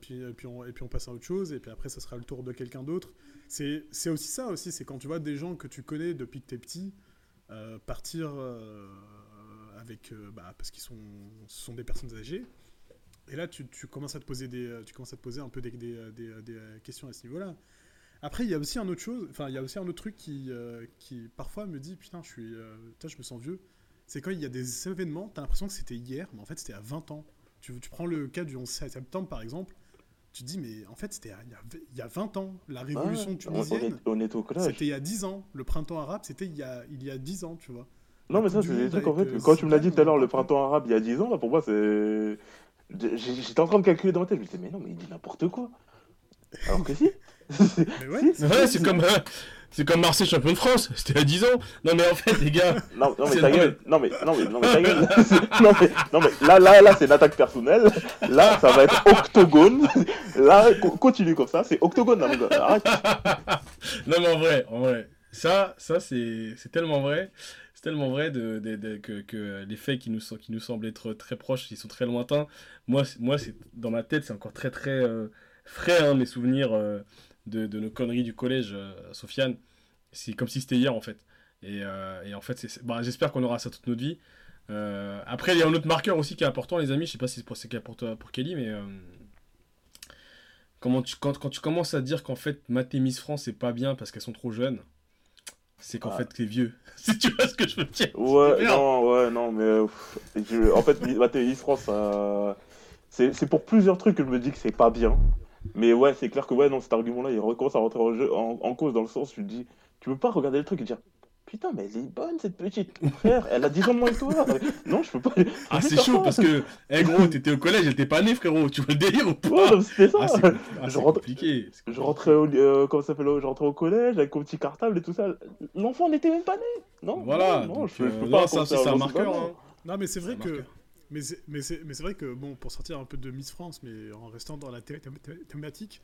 puis, puis on, et puis on passe à autre chose, et puis après, ça sera le tour de quelqu'un d'autre. C'est, aussi ça, aussi, c'est quand tu vois des gens que tu connais depuis que tu es petit euh, partir euh, avec. euh, bah, parce qu'ils sont, sont des personnes âgées. Et là, tu, commences à te poser des, tu commences à te poser un peu des, des, des- questions à ce niveau-là. Après, il y a aussi un autre chose, enfin, il y a aussi un autre truc qui, qui parfois me dit, putain, je suis, putain, je me sens vieux. C'est quand il y a des événements, t'as l'impression que c'était hier, mais en fait, c'était à 20 ans. Tu prends le cas du 11 septembre, par exemple, tu te dis, mais en fait, c'était il y a, il y a 20 ans. La révolution Ouais, on, on est, tunisienne, on est au collège. c'était il y a 10 ans. Le printemps arabe, c'était il y a, il y a 10 ans, tu vois. Non, mais ça, c'est des trucs, en fait, euh, quand tu me l'as dit tout à l'heure, le printemps arabe, il y a 10 ans, là, pour moi, c'est. J'étais en train de calculer dans ma tête, je me disais, mais non, mais il dit n'importe quoi. Alors que si. [laughs] Mais ouais, [laughs] Si, Ouais, c'est comme, euh, c'est comme Marseille champion de France, c'était à 10 ans. Non, mais en fait, les gars, [laughs] Non, non mais ta gueule. Non mais non mais non mais ta [laughs] gueule. [laughs] non mais non mais là là là c'est une attaque personnelle. Là ça va être octogone. Là co- continue comme ça, c'est octogone là mon gars. Arrête. non, mais en vrai, en vrai, ça, ça c'est c'est tellement vrai. C'est tellement vrai de, de- de- que, que les faits qui nous, sont- qui nous semblent être très proches, ils sont très lointains. Moi, moi c'est dans ma tête, c'est encore très très euh, frais, hein, mes souvenirs euh, de, de nos conneries du collège, euh, Sofiane. C'est comme si c'était hier, en fait. Et, euh, et en fait, bah, j'espère qu'on aura ça toute notre vie. Euh, après, il y a un autre marqueur aussi qui est important, les amis. Je sais pas si c'est pour, pour, toi- pour Kelly, mais comment tu, quand, quand tu commences à dire qu'en fait, Math et Miss France, c'est pas bien parce qu'elles sont trop jeunes, c'est qu'en Ah. fait, t'es vieux. [laughs] si tu vois ce que je veux dire. Ouais non ouais non mais je- en fait Mathéis France c'est pour plusieurs trucs que je me dis que c'est pas bien. Mais ouais c'est clair que ouais non cet argument là il recommence à rentrer en, jeu, en, en cause dans le sens où tu te dis tu peux pas regarder le truc et dire putain mais elle est bonne cette petite frère elle a 10 ans de moins que toi. [laughs] Non je peux pas. Ah, c'est chaud parce que, eh gros, t'étais au collège, elle était pas née, frérot. Tu vois le délire ou pas? Ouais, non, c'était ça. Ah, c'est ah, Je c'est rentre- compliqué. Je rentrais au, euh, comment ça je rentrais au collège avec mon petit cartable et tout ça. L'enfant n'était même pas né. Non, Voilà, non, non, donc, je, peux- je euh, pas ça c'est un marqueur. hein. Non, mais c'est vrai que. marqueur. Mais c'est, mais, c'est, mais c'est vrai que, bon, pour sortir un peu de Miss France, mais en restant dans la thé- thé- thé- thématique,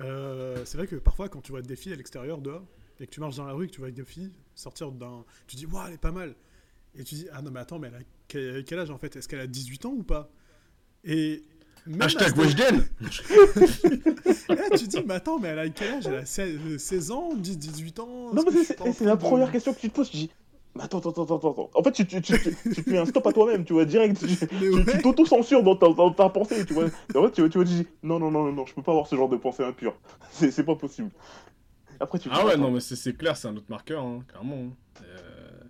euh, c'est vrai que parfois, quand tu vois des filles à l'extérieur dehors, et que tu marches dans la rue et que tu vois des filles sortir d'un. Tu dis, waouh, elle est pas mal. Et tu dis, ah non, mais attends, mais elle a quel, âge en fait? Est-ce qu'elle a 18 ans ou pas? Et. même Hashtag Weshden [laughs] Et là, tu dis, mais attends, mais elle a quel âge? Elle a 16, 16 ans, 10, 18 ans? Non, mais c'est la première question que tu te poses. Tu dis, mais attends, attends, attends, attends, attends. En fait, tu, tu, tu, tu, mets un stop à toi-même, tu vois, direct. Tu, [laughs] Mais tu, ouais. tu t'auto-censures dans ta, dans ta pensée, tu vois. En fait, tu, tu, tu dis, non, non, non, non, non, je peux pas avoir ce genre de pensée impure. [laughs] C'est c'est pas possible. Après, tu Ah ouais, attends, non, mais c'est c'est clair, c'est un autre marqueur, hein, clairement. hein. Euh,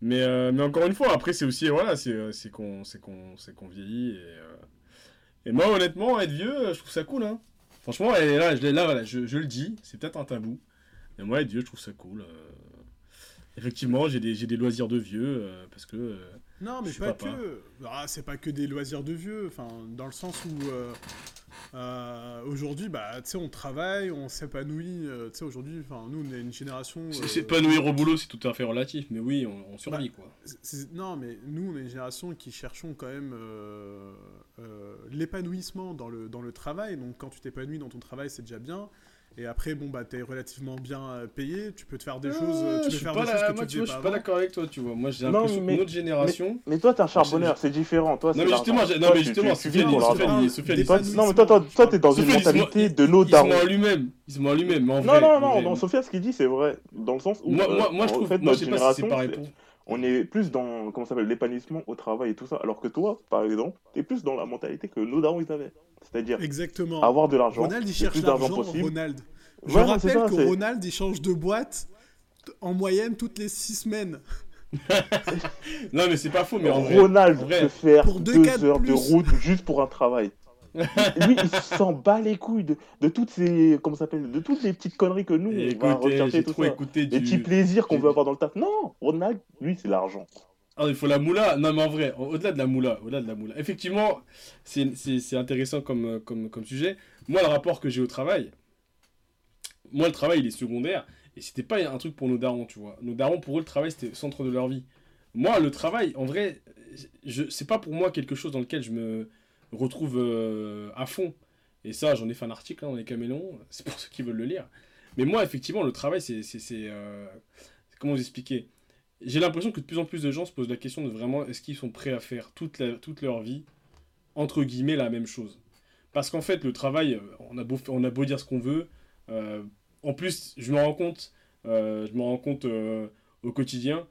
Mais, euh, mais encore une fois, après, c'est aussi, voilà, c'est euh, c'est qu'on c'est qu'on c'est qu'on vieillit. Et, euh, et moi, honnêtement, être vieux, je trouve ça cool. Hein. Franchement, et là, je, là voilà, je, je le dis, c'est peut-être un tabou. Mais moi, être vieux, je trouve ça cool. Effectivement, j'ai des, des loisirs de vieux, euh, parce que... euh, Non, mais pas papa. que. Ah, c'est pas que des loisirs de vieux. Enfin, dans le sens où euh, aujourd'hui, bah, tu sais, on travaille, on s'épanouit. tu sais, aujourd'hui, enfin, nous, on est une génération. Nouer au boulot, c'est tout à fait relatif, mais oui, on, on survit, quoi. c'est- c'est- non, mais nous, on est une génération qui cherchons quand même l'épanouissement dans le, dans le travail. Donc, quand tu t'épanouis dans ton travail, c'est déjà bien. Et après, bon, bah, t'es relativement bien euh, payé, tu peux te faire des Euh, choses, euh, tu je peux suis faire pas des là- choses que moi, tu tu vois, faisais je suis pas d'accord avec toi, tu vois. Moi, j'ai l'impression que mais- notre génération. Mais toi, t'es un charbonneur, c'est différent. Toi, Non, c'est mais justement, non, mais tu- justement, non, mais toi, toi, toi, t'es dans une mentalité de nos Il se darons. lui-même. Il se lui-même. Mais Non, non, non, Sophia, ce qu'il dit, c'est vrai. Dans le sens où, Moi, je en trouve. notre sais pas si c'est génération, on est plus dans, comment s'appelle, l'épanouissement au travail et tout ça. Alors que toi, par exemple, t'es plus dans la mentalité que nos darons, ils avaient. C'est-à-dire Exactement. avoir de l'argent, Ronald, il cherche plus d'argent l'argent, possible. Ronald. Je c'est rappelle ça, que Ronald, il change de boîte en moyenne toutes les 6 semaines. [laughs] Non, mais c'est pas faux, mais en vrai. Ronald en vrai. peut faire Pour deux heures de route juste pour un travail. [laughs] Lui, il s'en bat les couilles de, de toutes ces, comment s'appelle, de toutes les petites conneries que nous, on va Écoutez, rechercher j'ai tout trop ça. écouté Les petits plaisirs qu'on veut avoir dans le taf. Non, Ronald, lui, c'est l'argent. Ah, il faut la moula. Non, mais en vrai, au- au-delà de la moula, au-delà de la moula. Effectivement, c'est intéressant comme, euh, comme, comme sujet. Moi, le rapport que j'ai au travail, moi, le travail, il est secondaire. Et c'était pas un truc pour nos darons, tu vois. Nos darons, pour eux, le travail, c'était le centre de leur vie. Moi, le travail, en vrai, c'est pas pour moi quelque chose dans lequel je me retrouve euh, à fond. Et ça, j'en ai fait un article hein, dans les Camélons. C'est pour ceux qui veulent le lire. Mais moi, effectivement, le travail, c'est, euh, comment vous expliquer? J'ai l'impression que de plus en plus de gens se posent la question de vraiment est-ce qu'ils sont prêts à faire toute, la- toute leur vie, entre guillemets, la même chose? Parce qu'en fait, le travail, euh, on a beau, on a beau dire ce qu'on veut, euh, en plus, je me rends compte, euh, je me rends compte au quotidien,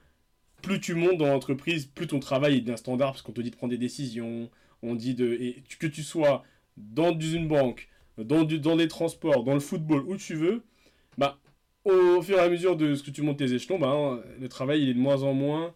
plus tu montes dans l'entreprise, plus ton travail est d'un standard, parce qu'on te dit de prendre des décisions, on dit de. Que tu sois dans une banque, dans, du, dans les transports, dans le football, où tu veux, bah, au fur et à mesure de ce que tu montes tes échelons, bah, le travail il est de moins en moins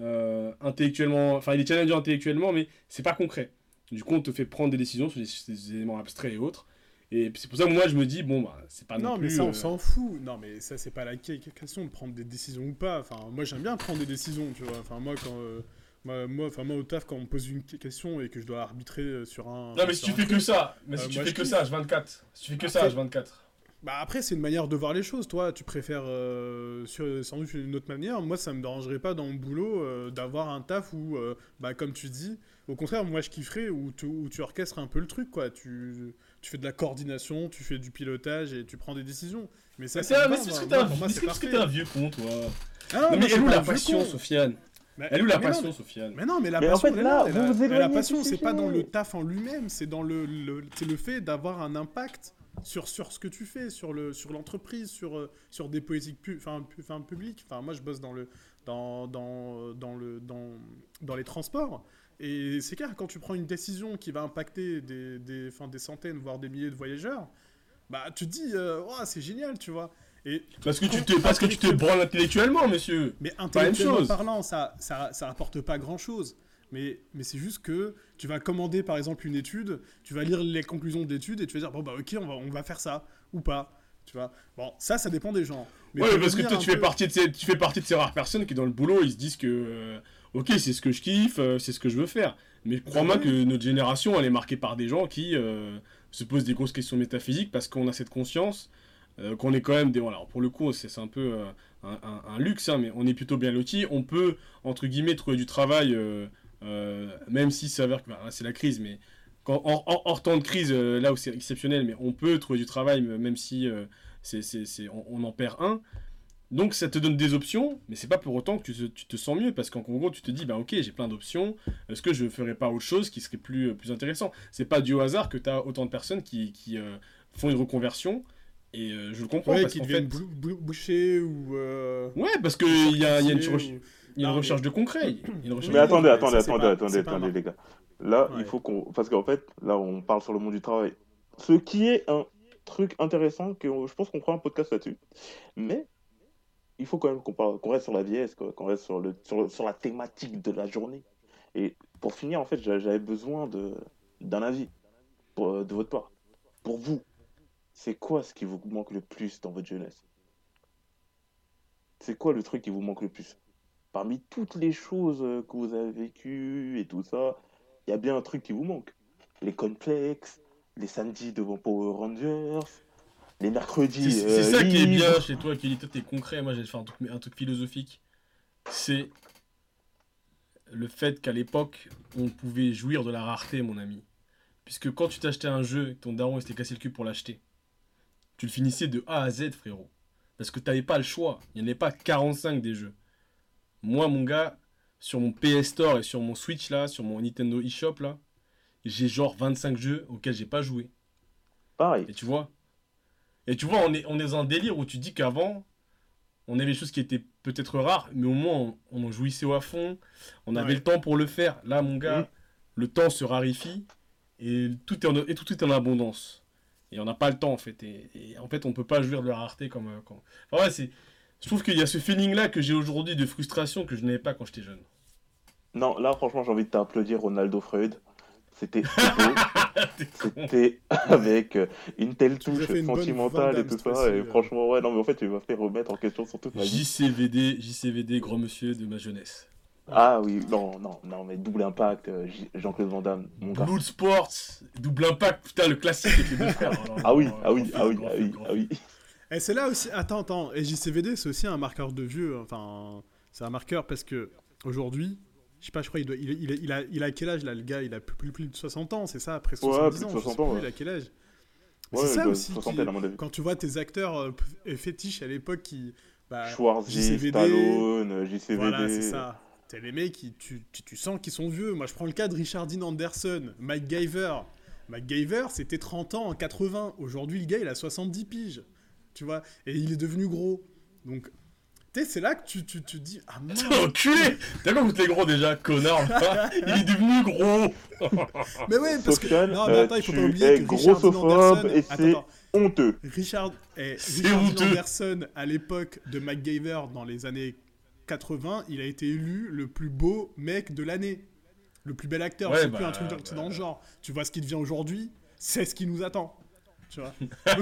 euh, intellectuellement. Enfin, il est challengeant intellectuellement, mais c'est pas concret. Du coup, on te fait prendre des décisions sur des, éléments abstraits et autres. Et c'est pour ça que moi je me dis, bon, bah, c'est pas non, non, mais plus. ça, on euh, s'en fout. Non, mais ça, c'est pas la que- question de prendre des décisions ou pas. Enfin, moi, j'aime bien prendre des décisions, tu vois. Enfin, moi, quand. euh, moi, enfin, moi, au taf, quand on me pose une question et que je dois arbitrer sur un. Non, mais si tu fais que ça, mais si tu fais que ça, H24. Si tu fais que ça, Après- H24. Bah après, c'est une manière de voir les choses. Toi, tu préfères euh, sur, sans doute une autre manière. Moi, ça me dérangerait pas dans mon boulot euh, d'avoir un taf où, euh, bah, comme tu dis, au contraire, moi, je kifferais où tu, où tu orchestres un peu le truc, quoi. Tu, tu fais de la coordination, tu fais du pilotage et tu prends des décisions. Mais ça, c'est parce que t'es un- vieux con, toi. Ah non, mais elle où la passion. Sofiane Elle où la passion, Sofiane Mais non, mais la Mais en passion, fait, elle est là, elle vous a- vous mais la passion, c'est pas dans le taf en lui-même, c'est dans le, le, c'est le fait d'avoir un impact sur, sur ce que tu fais, sur le sur l'entreprise, sur, euh, sur des politiques pu, enfin, pu- enfin, publiques. Enfin, moi, je bosse dans le dans, dans, dans le dans, dans les transports. Et c'est clair, quand tu prends une décision qui va impacter des, des, enfin, des centaines, voire des milliers de voyageurs, bah tu te dis, euh, Ouah, c'est génial, tu vois. Et Parce que tu te, parce que tu te branles intellectuellement, monsieur. mais intellectuellement parlant, ça, ça, ça rapporte pas grand chose. Mais, mais c'est juste que tu vas commander par exemple une étude, tu vas lire les conclusions de l'étude et tu vas dire bon bah ok on va, on va faire ça ou pas. Tu vois Bon, ça, ça dépend des gens. Mais ouais, parce que toi, tu fais, partie de ces, tu fais partie de ces rares personnes qui, dans le boulot, ils se disent que, euh, ok, c'est ce que je kiffe, euh, c'est ce que je veux faire. Mais crois-moi ouais. que notre génération, elle est marquée par des gens qui euh, se posent des grosses questions métaphysiques parce qu'on a cette conscience qu'on est quand même des. Voilà, pour le coup, c'est un peu un, un- un luxe, hein, mais on est plutôt bien lotis. On peut, entre guillemets, trouver du travail, euh, même si ça s'avère que bah, c'est la crise, mais quand, hors, hors- hors temps de crise, euh, là où c'est exceptionnel, mais on peut trouver du travail, même si euh, c'est, c'est- c'est- on, on en perd un. Donc ça te donne des options, mais c'est pas pour autant que tu te, tu te sens mieux, parce qu'en gros tu te dis, bah ok, j'ai plein d'options, est-ce que je ne ferais pas autre chose qui serait plus, euh, plus intéressant? C'est pas du hasard que tu as autant de personnes qui, qui, euh, font une reconversion, et euh, je le comprends, Ouais, parce qui deviennent fait... ou. euh, Ouais, parce qu'il y a, il y a une, ou- il y a une Non, recherche mais- de concret. il y a une recherche Mais de attendez, mais attendez, attendez, attendez, attendez, marrant. les gars. Là, il faut qu'on. Parce qu'en fait, là, on parle sur le monde du travail. Ce qui est un truc intéressant, que je pense qu'on fera un podcast là-dessus. Mais il faut quand même qu'on parle- qu'on reste sur la vieillesse, qu'on reste sur, le, sur, la thématique de la journée. Et pour finir, en fait, j'a- j'avais besoin de- d'un avis pour, de votre part. Pour vous, c'est quoi ce qui vous manque le plus dans votre jeunesse? C'est quoi le truc qui vous manque le plus? Parmi toutes les choses euh, que vous avez vécues et tout ça, il y a bien un truc qui vous manque. Les complexes, les samedis devant Power Rangers, les mercredis. C'est euh, ça qui est bien chez toi, Kelly. Toi, t'es concret. Moi, j'ai fait un truc, un truc philosophique. C'est le fait qu'à l'époque, on pouvait jouir de la rareté, mon ami. Puisque quand tu t'achetais un jeu et que ton daron s'était cassé le cul pour l'acheter, tu le finissais de A à Z, frérot. Parce que t'avais pas le choix. Il n'y en avait pas 45 des jeux. Moi, mon gars, sur mon PS Store et sur mon Switch, là, sur mon Nintendo eShop, là, j'ai genre 25 jeux auxquels j'ai pas joué. Pareil. Et tu vois? Et tu vois, on est, on est dans un délire où tu dis qu'avant, on avait des choses qui étaient peut-être rares, mais au moins on, en jouissait à fond, on avait Ouais. le temps pour le faire. Là, mon gars, le temps se raréfie et tout est en, et tout est en abondance. Et on n'a pas le temps en fait. Et, et en fait, on peut pas jouir de la rareté comme. euh, comme... Enfin, ouais, c'est. Je trouve qu'il y a ce feeling là que j'ai aujourd'hui de frustration que je n'avais pas quand j'étais jeune. Non, là, franchement, j'ai envie de t'applaudir, Ronaldo Freud. C'était [laughs] beau. C'était avec euh, une telle touche sentimentale et tout ça. Et euh. franchement, ouais, non, mais en fait, tu m'as fait remettre en question sur toute ma vie. JCVD, JCVD, grand monsieur de ma jeunesse. Ah oui, non, non, non, mais double impact, euh, Jean-Claude Van Damme, mon gars. Blood Sports, double impact, putain, le classique avec les deux frères. Oh Ah oui, ah oui, ah oui, ah film, oui, ah oui. Et c'est là aussi. Attends, attends. Et JCVD, c'est aussi un marqueur de vieux. Enfin, c'est un marqueur parce que aujourd'hui, je sais pas, je crois, il, doit, il, il, il a, il a quel âge là, le gars? Il a plus, plus, de 60 ans, c'est ça Après 70 plus de ans, 60 je sais ans, plus, ouais. il a quel âge Ouais, c'est ça aussi. qui- quand tu vois tes acteurs euh, fétiches à l'époque qui. Bah, Schwarzy, JCVD, Stallone, JCVD. Voilà, c'est ça. T'es les mecs, qui, tu, tu, tu sens qu'ils sont vieux. Moi, je prends le cas de Richard Dean Anderson, Mike Giver. Mike Giver, c'était 30 ans en 80. Aujourd'hui, le gars, il a 70 piges. Tu vois Et il est devenu gros. Donc, tu sais, c'est là que tu, tu, tu te dis Ah, mince. Enculé T'as quoi contre les gros déjà, connard Il est devenu gros [laughs] Mais ouais, parce que. Non, mais euh, attends, il faut pas oublier que Richard Anderson. et Attends, c'est- attends. Honteux. Richard, eh, C'est Richard honteux. Anderson, à l'époque de MacGyver, dans les années 80, il a été élu le plus beau mec de l'année. Le plus bel acteur. Ouais, c'est plus bah, un truc dans, bah. dans le genre. Tu vois ce qui devient aujourd'hui, c'est ce qui nous attend. Tu vois [laughs]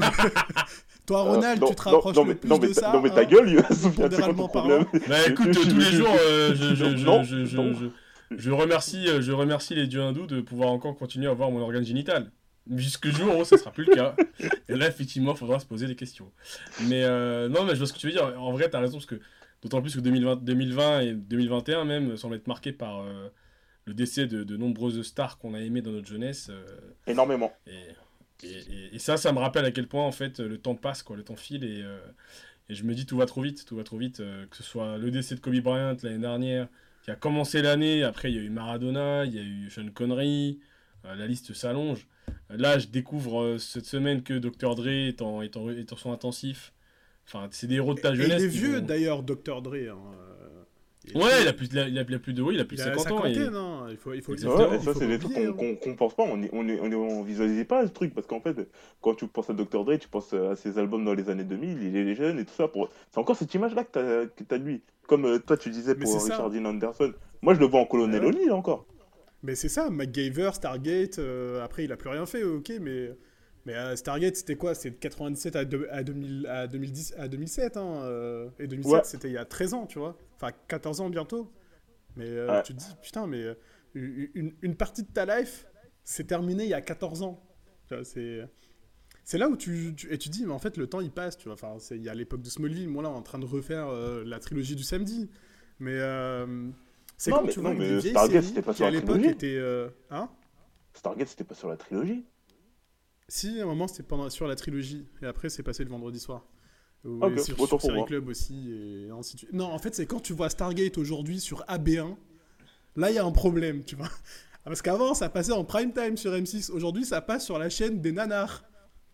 Toi, Ronald, Euh, tu non, te rapproches non, le mais- plus non, mais de ça. Non, mais ta hein. gueule, [laughs] Sofiane, c'est quoi ton problème Bah écoute, Je- je- tous les je- jours, euh, je, je, je, Non, je, je, non. je- je remercie, euh, je remercie les dieux hindous de pouvoir encore continuer à voir mon organe génital. Jusque jour où ça sera plus le cas. Et là, effectivement, il faudra se poser des questions. Mais euh, non, mais je vois ce que tu veux dire. En vrai, tu as raison, parce que d'autant plus que 2020, 2020 et 2021 même semblent être marqués par euh, le décès de, de nombreuses stars qu'on a aimées dans notre jeunesse. euh, Énormément. et, et, et- et ça, ça me rappelle à quel point en fait le temps passe, quoi, le temps file et, euh, et je me dis tout va trop vite, tout va trop vite. euh, que ce soit le décès de Kobe Bryant l'année dernière, qui a commencé l'année, après il y a eu Maradona, il y a eu Sean Connery, euh, la liste s'allonge. Euh, Là, je découvre euh, cette semaine que Dr Dre est en, est en, est en soins intensifs. Enfin, c'est des héros de ta Et jeunesse. il est vieux vont- d'ailleurs, Dr. Dre. hein, euh, Ouais, il a plus, de la- il a, il a plus de, oui, il a plus Il de a 50 ans. et- hein, il faut, il faut Ouais, il ça, c'est des trucs qu'on hein. qu'on- qu'on pense pas, on, est- on, est- on, est- on visualise pas ce truc, parce qu'en fait, quand tu penses à Dr. Dre, tu penses à ses albums dans les années 2000, il est jeune et tout ça. Pour... C'est encore cette image-là que t'as que t'as de lui. Comme euh, toi, tu disais pour. Richard Dean Anderson. Moi, je le vois en colonel Ouais. O'Neill encore. Mais c'est ça, MacGyver, Stargate, euh, après il a plus rien fait, ok, mais, mais euh, Stargate c'était quoi? C'était de 97 à, à, 2000, à, 2010, à 2007, hein, euh, et 2007 Ouais. c'était il y a 13 ans, tu vois, enfin 14 ans bientôt. Mais euh, Ouais. tu te dis, putain, mais euh, une, une partie de ta life, c'est terminé il y a 14 ans. C'est... C'est là où tu, tu- et tu dis mais en fait le temps il passe tu vois enfin il y a l'époque de Smallville moi là en train de refaire euh, la trilogie du samedi mais euh, c'est quand mais- tu vois non, mais Stargate, c'était pas qui sur à la l'époque trilogie. étaient euh, hein? Stargate, c'était pas sur la trilogie? si à un moment c'était pendant sur la trilogie et après c'est passé le vendredi soir Ou- Ok, et sur, autant sur pour Série. Club aussi et ainsi de suite non en fait c'est quand tu vois Stargate aujourd'hui sur AB1 là il y a un problème tu vois [laughs] parce qu'avant ça passait en prime time sur M6 aujourd'hui ça passe sur la chaîne des nanars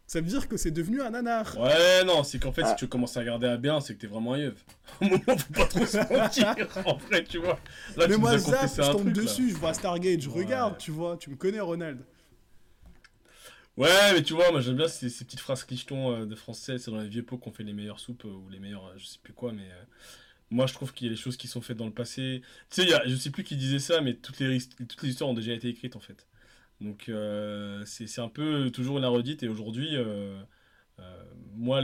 ça veut dire que c'est devenu un nanar Ouais, non, c'est qu'en fait, Ah. si tu commences à regarder à bien, c'est que t'es vraiment un. [laughs] Au moment, faut pas trop se [laughs] mentir, en vrai, tu vois. Là, mais tu moi confessé je tombe truc, là. dessus je vois Stargate je Ouais. regarde tu vois tu me connais Ronald Ouais, mais tu vois, moi j'aime bien ces, petites phrases clichetons euh, de français. C'est dans les vieux pots qu'on fait les meilleures soupes euh, ou les meilleures, euh, je sais plus quoi, mais moi je trouve qu'il y a des choses qui sont faites dans le passé. Tu sais, y a- je sais plus qui disait ça, mais toutes les, histoires ont déjà été écrites en fait. Donc c'est un peu toujours une redite et aujourd'hui, moi,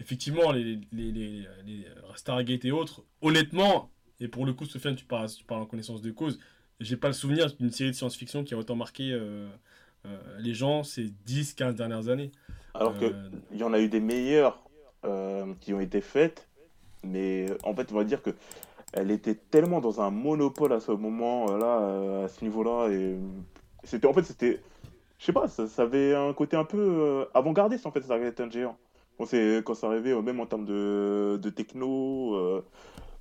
effectivement, les, les, les, les Stargate et autres, honnêtement, et pour le coup, Sofiane, tu parles, tu parles en connaissance de cause, j'ai pas le souvenir d'une série de science-fiction qui a autant marqué. Euh, les gens ces 10-15 dernières années. Alors que Euh, y en a eu des meilleures euh, qui ont été faites, mais en fait, on va dire que elle était tellement dans un monopole à ce moment-là, à ce niveau-là, et c'était en fait c'était je sais pas, ça, ça avait un côté un peu euh, avant-gardiste en fait, Stargate un géant. Quand, ça arrivait, euh, même en termes de, de techno, euh,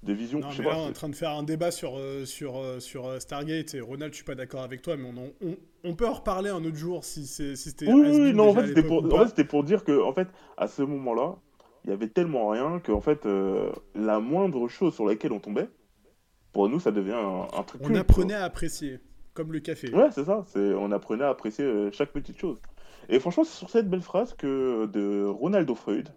de vision, Non, je sais mais là, pas. on est en train de faire un débat sur, euh, sur, euh, sur euh, Stargate et Ronald, je suis pas d'accord avec toi, mais on, en- on, on peut en reparler un autre jour si c'était. Oui, oui, non, en fait, c'était pour, ou en pas. fait, c'était pour dire que, en fait, à ce moment-là, il y avait tellement rien que, en fait, euh, la moindre chose sur laquelle on tombait, pour nous, ça devient un, un truc On apprenait à apprécier, comme le café. Ouais, c'est ça. C'est, on apprenait à apprécier chaque petite chose. Et franchement, c'est sur cette belle phrase que de Ronaldo Freud,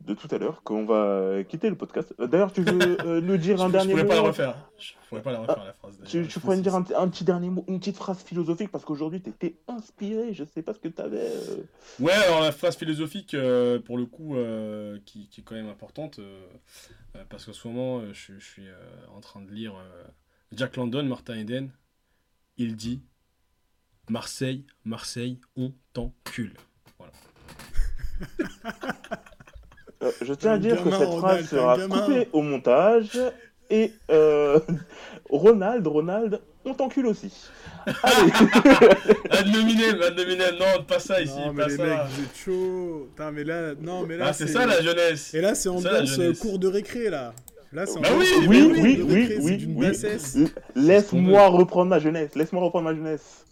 de tout à l'heure, qu'on va quitter le podcast. Euh, D'ailleurs, tu veux euh, nous [laughs] dire Je, un je dernier pourrais mot pas la refaire. Je pourrais pas la refaire la phrase. Tu, tu pourrais me dire un, petit- un petit dernier mot, une petite phrase philosophique, parce qu'aujourd'hui, tu étais inspiré. Je sais pas ce que tu avais. Ouais, alors la phrase philosophique, euh, pour le coup, euh, qui, qui est quand même importante, euh, euh, parce qu'en ce moment, euh, je, je suis euh, en train de lire euh, Jack London, Martin Eden. Il dit Marseille, Marseille, on t'encule. Euh, [laughs] je tiens à dire que cette Ronald, phrase sera coupée au montage. Et euh, [laughs] Ronald, Ronald, on t'encule aussi. Allez, [laughs] Ad nominem, ad nominem, non, pas ça ici, non, mais pas les ça. mecs, vous êtes chaud. Mais là, non, mais là, Ah, c'est ça la jeunesse. Et là, c'est ambiance jeunesse. cours de récré, là. Là, c'est Bah oui, cours mais de oui, oui, récré, oui, c'est oui, oui. Laisse-moi reprendre ma jeunesse. Laisse-moi reprendre ma jeunesse.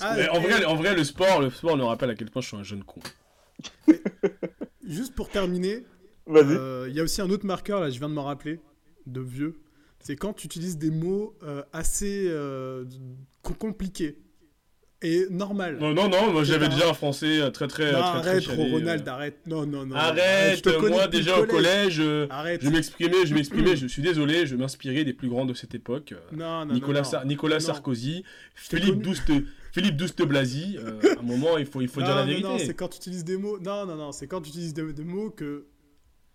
Ah, mais en, vrai, en vrai, le sport, le sport me rappelle à quel point je suis un jeune con. Juste pour terminer, euh, il y a aussi un autre marqueur, là, je viens de m'en rappeler, de vieux. C'est quand tu utilises des mots euh, assez euh, co- compliqués et normal. Non, non, non, moi j'avais déjà un français très très Non, très, très arrête, chalet, Ronald, euh. arrête. Non, non, non. Arrête, je te connais moi déjà au collège. euh, Arrête. je m'exprimais, je m'exprimais, [clears throat] je suis désolé, je m'inspirais des plus grands de cette époque. euh, Non, non, Nicolas, non. Nicolas Non. Sarkozy, Philippe connu. Douste, Philippe Douste Blasi. euh, à un moment, il faut, il faut non, dire la non, vérité. non, c'est quand tu utilises des mots. Non, non, non, c'est quand tu utilises des, des mots que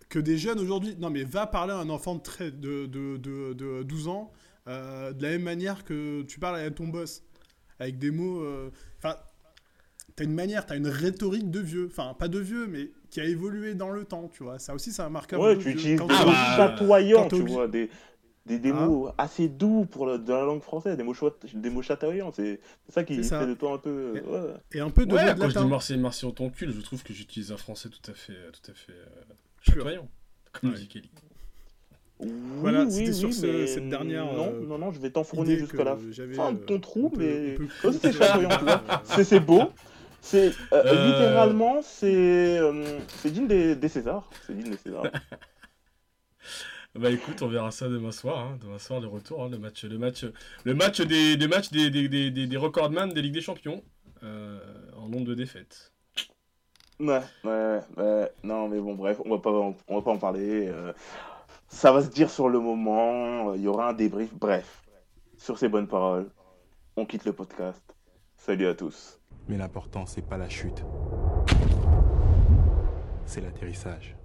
que des jeunes aujourd'hui. Non, mais va parler à un enfant de, très, de, de, de, de 12 ans euh, de la même manière que tu parles à ton boss, avec des mots. euh, Enfin, t'as une manière, t'as une rhétorique de vieux. Enfin, pas de vieux, mais qui a évolué dans le temps, tu vois. Ça aussi, c'est un marqueur. Ouais, tu utilises des Ah mots t'es- bah, chatoyants, tu vois, des, des, des Hein mots assez doux pour la langue française, des mots, des mots chatoyants. C'est c'est ça qui C'est ça. fait de toi un peu. Et- ouais. Et un peu de Ouais, de quand je dis latin. Marseille, Marseille, on t'encule, je trouve que j'utilise un français tout à fait, tout à fait euh, chatoyant, comme Ouais. dit Kelly. Voilà, Oui, c'était oui, sur oui, ce- mais cette dernière, Non, euh, non, non, je vais t'enfourner jusqu'à la fin de ton trou, mais. clôturer, chatoyant, tu vois. C'est c'est beau. C'est euh, Euh. littéralement, c'est euh, c'est digne des, des Césars. C'est digne des Césars. [laughs] Bah écoute, on verra ça demain soir, hein, demain soir le retour, hein, le match, le match, le match des, des matchs des, des, des, des, des recordman des Ligues des Champions euh, en nombre de défaites. Ouais, ouais, ouais. Non, mais bon, bref, on va pas, en- on va pas en parler. euh, ça va se dire sur le moment. Il y aura un débrief. Bref, sur ces bonnes paroles, on quitte le podcast. Salut à tous. Mais l'important, c'est pas la chute. C'est l'atterrissage.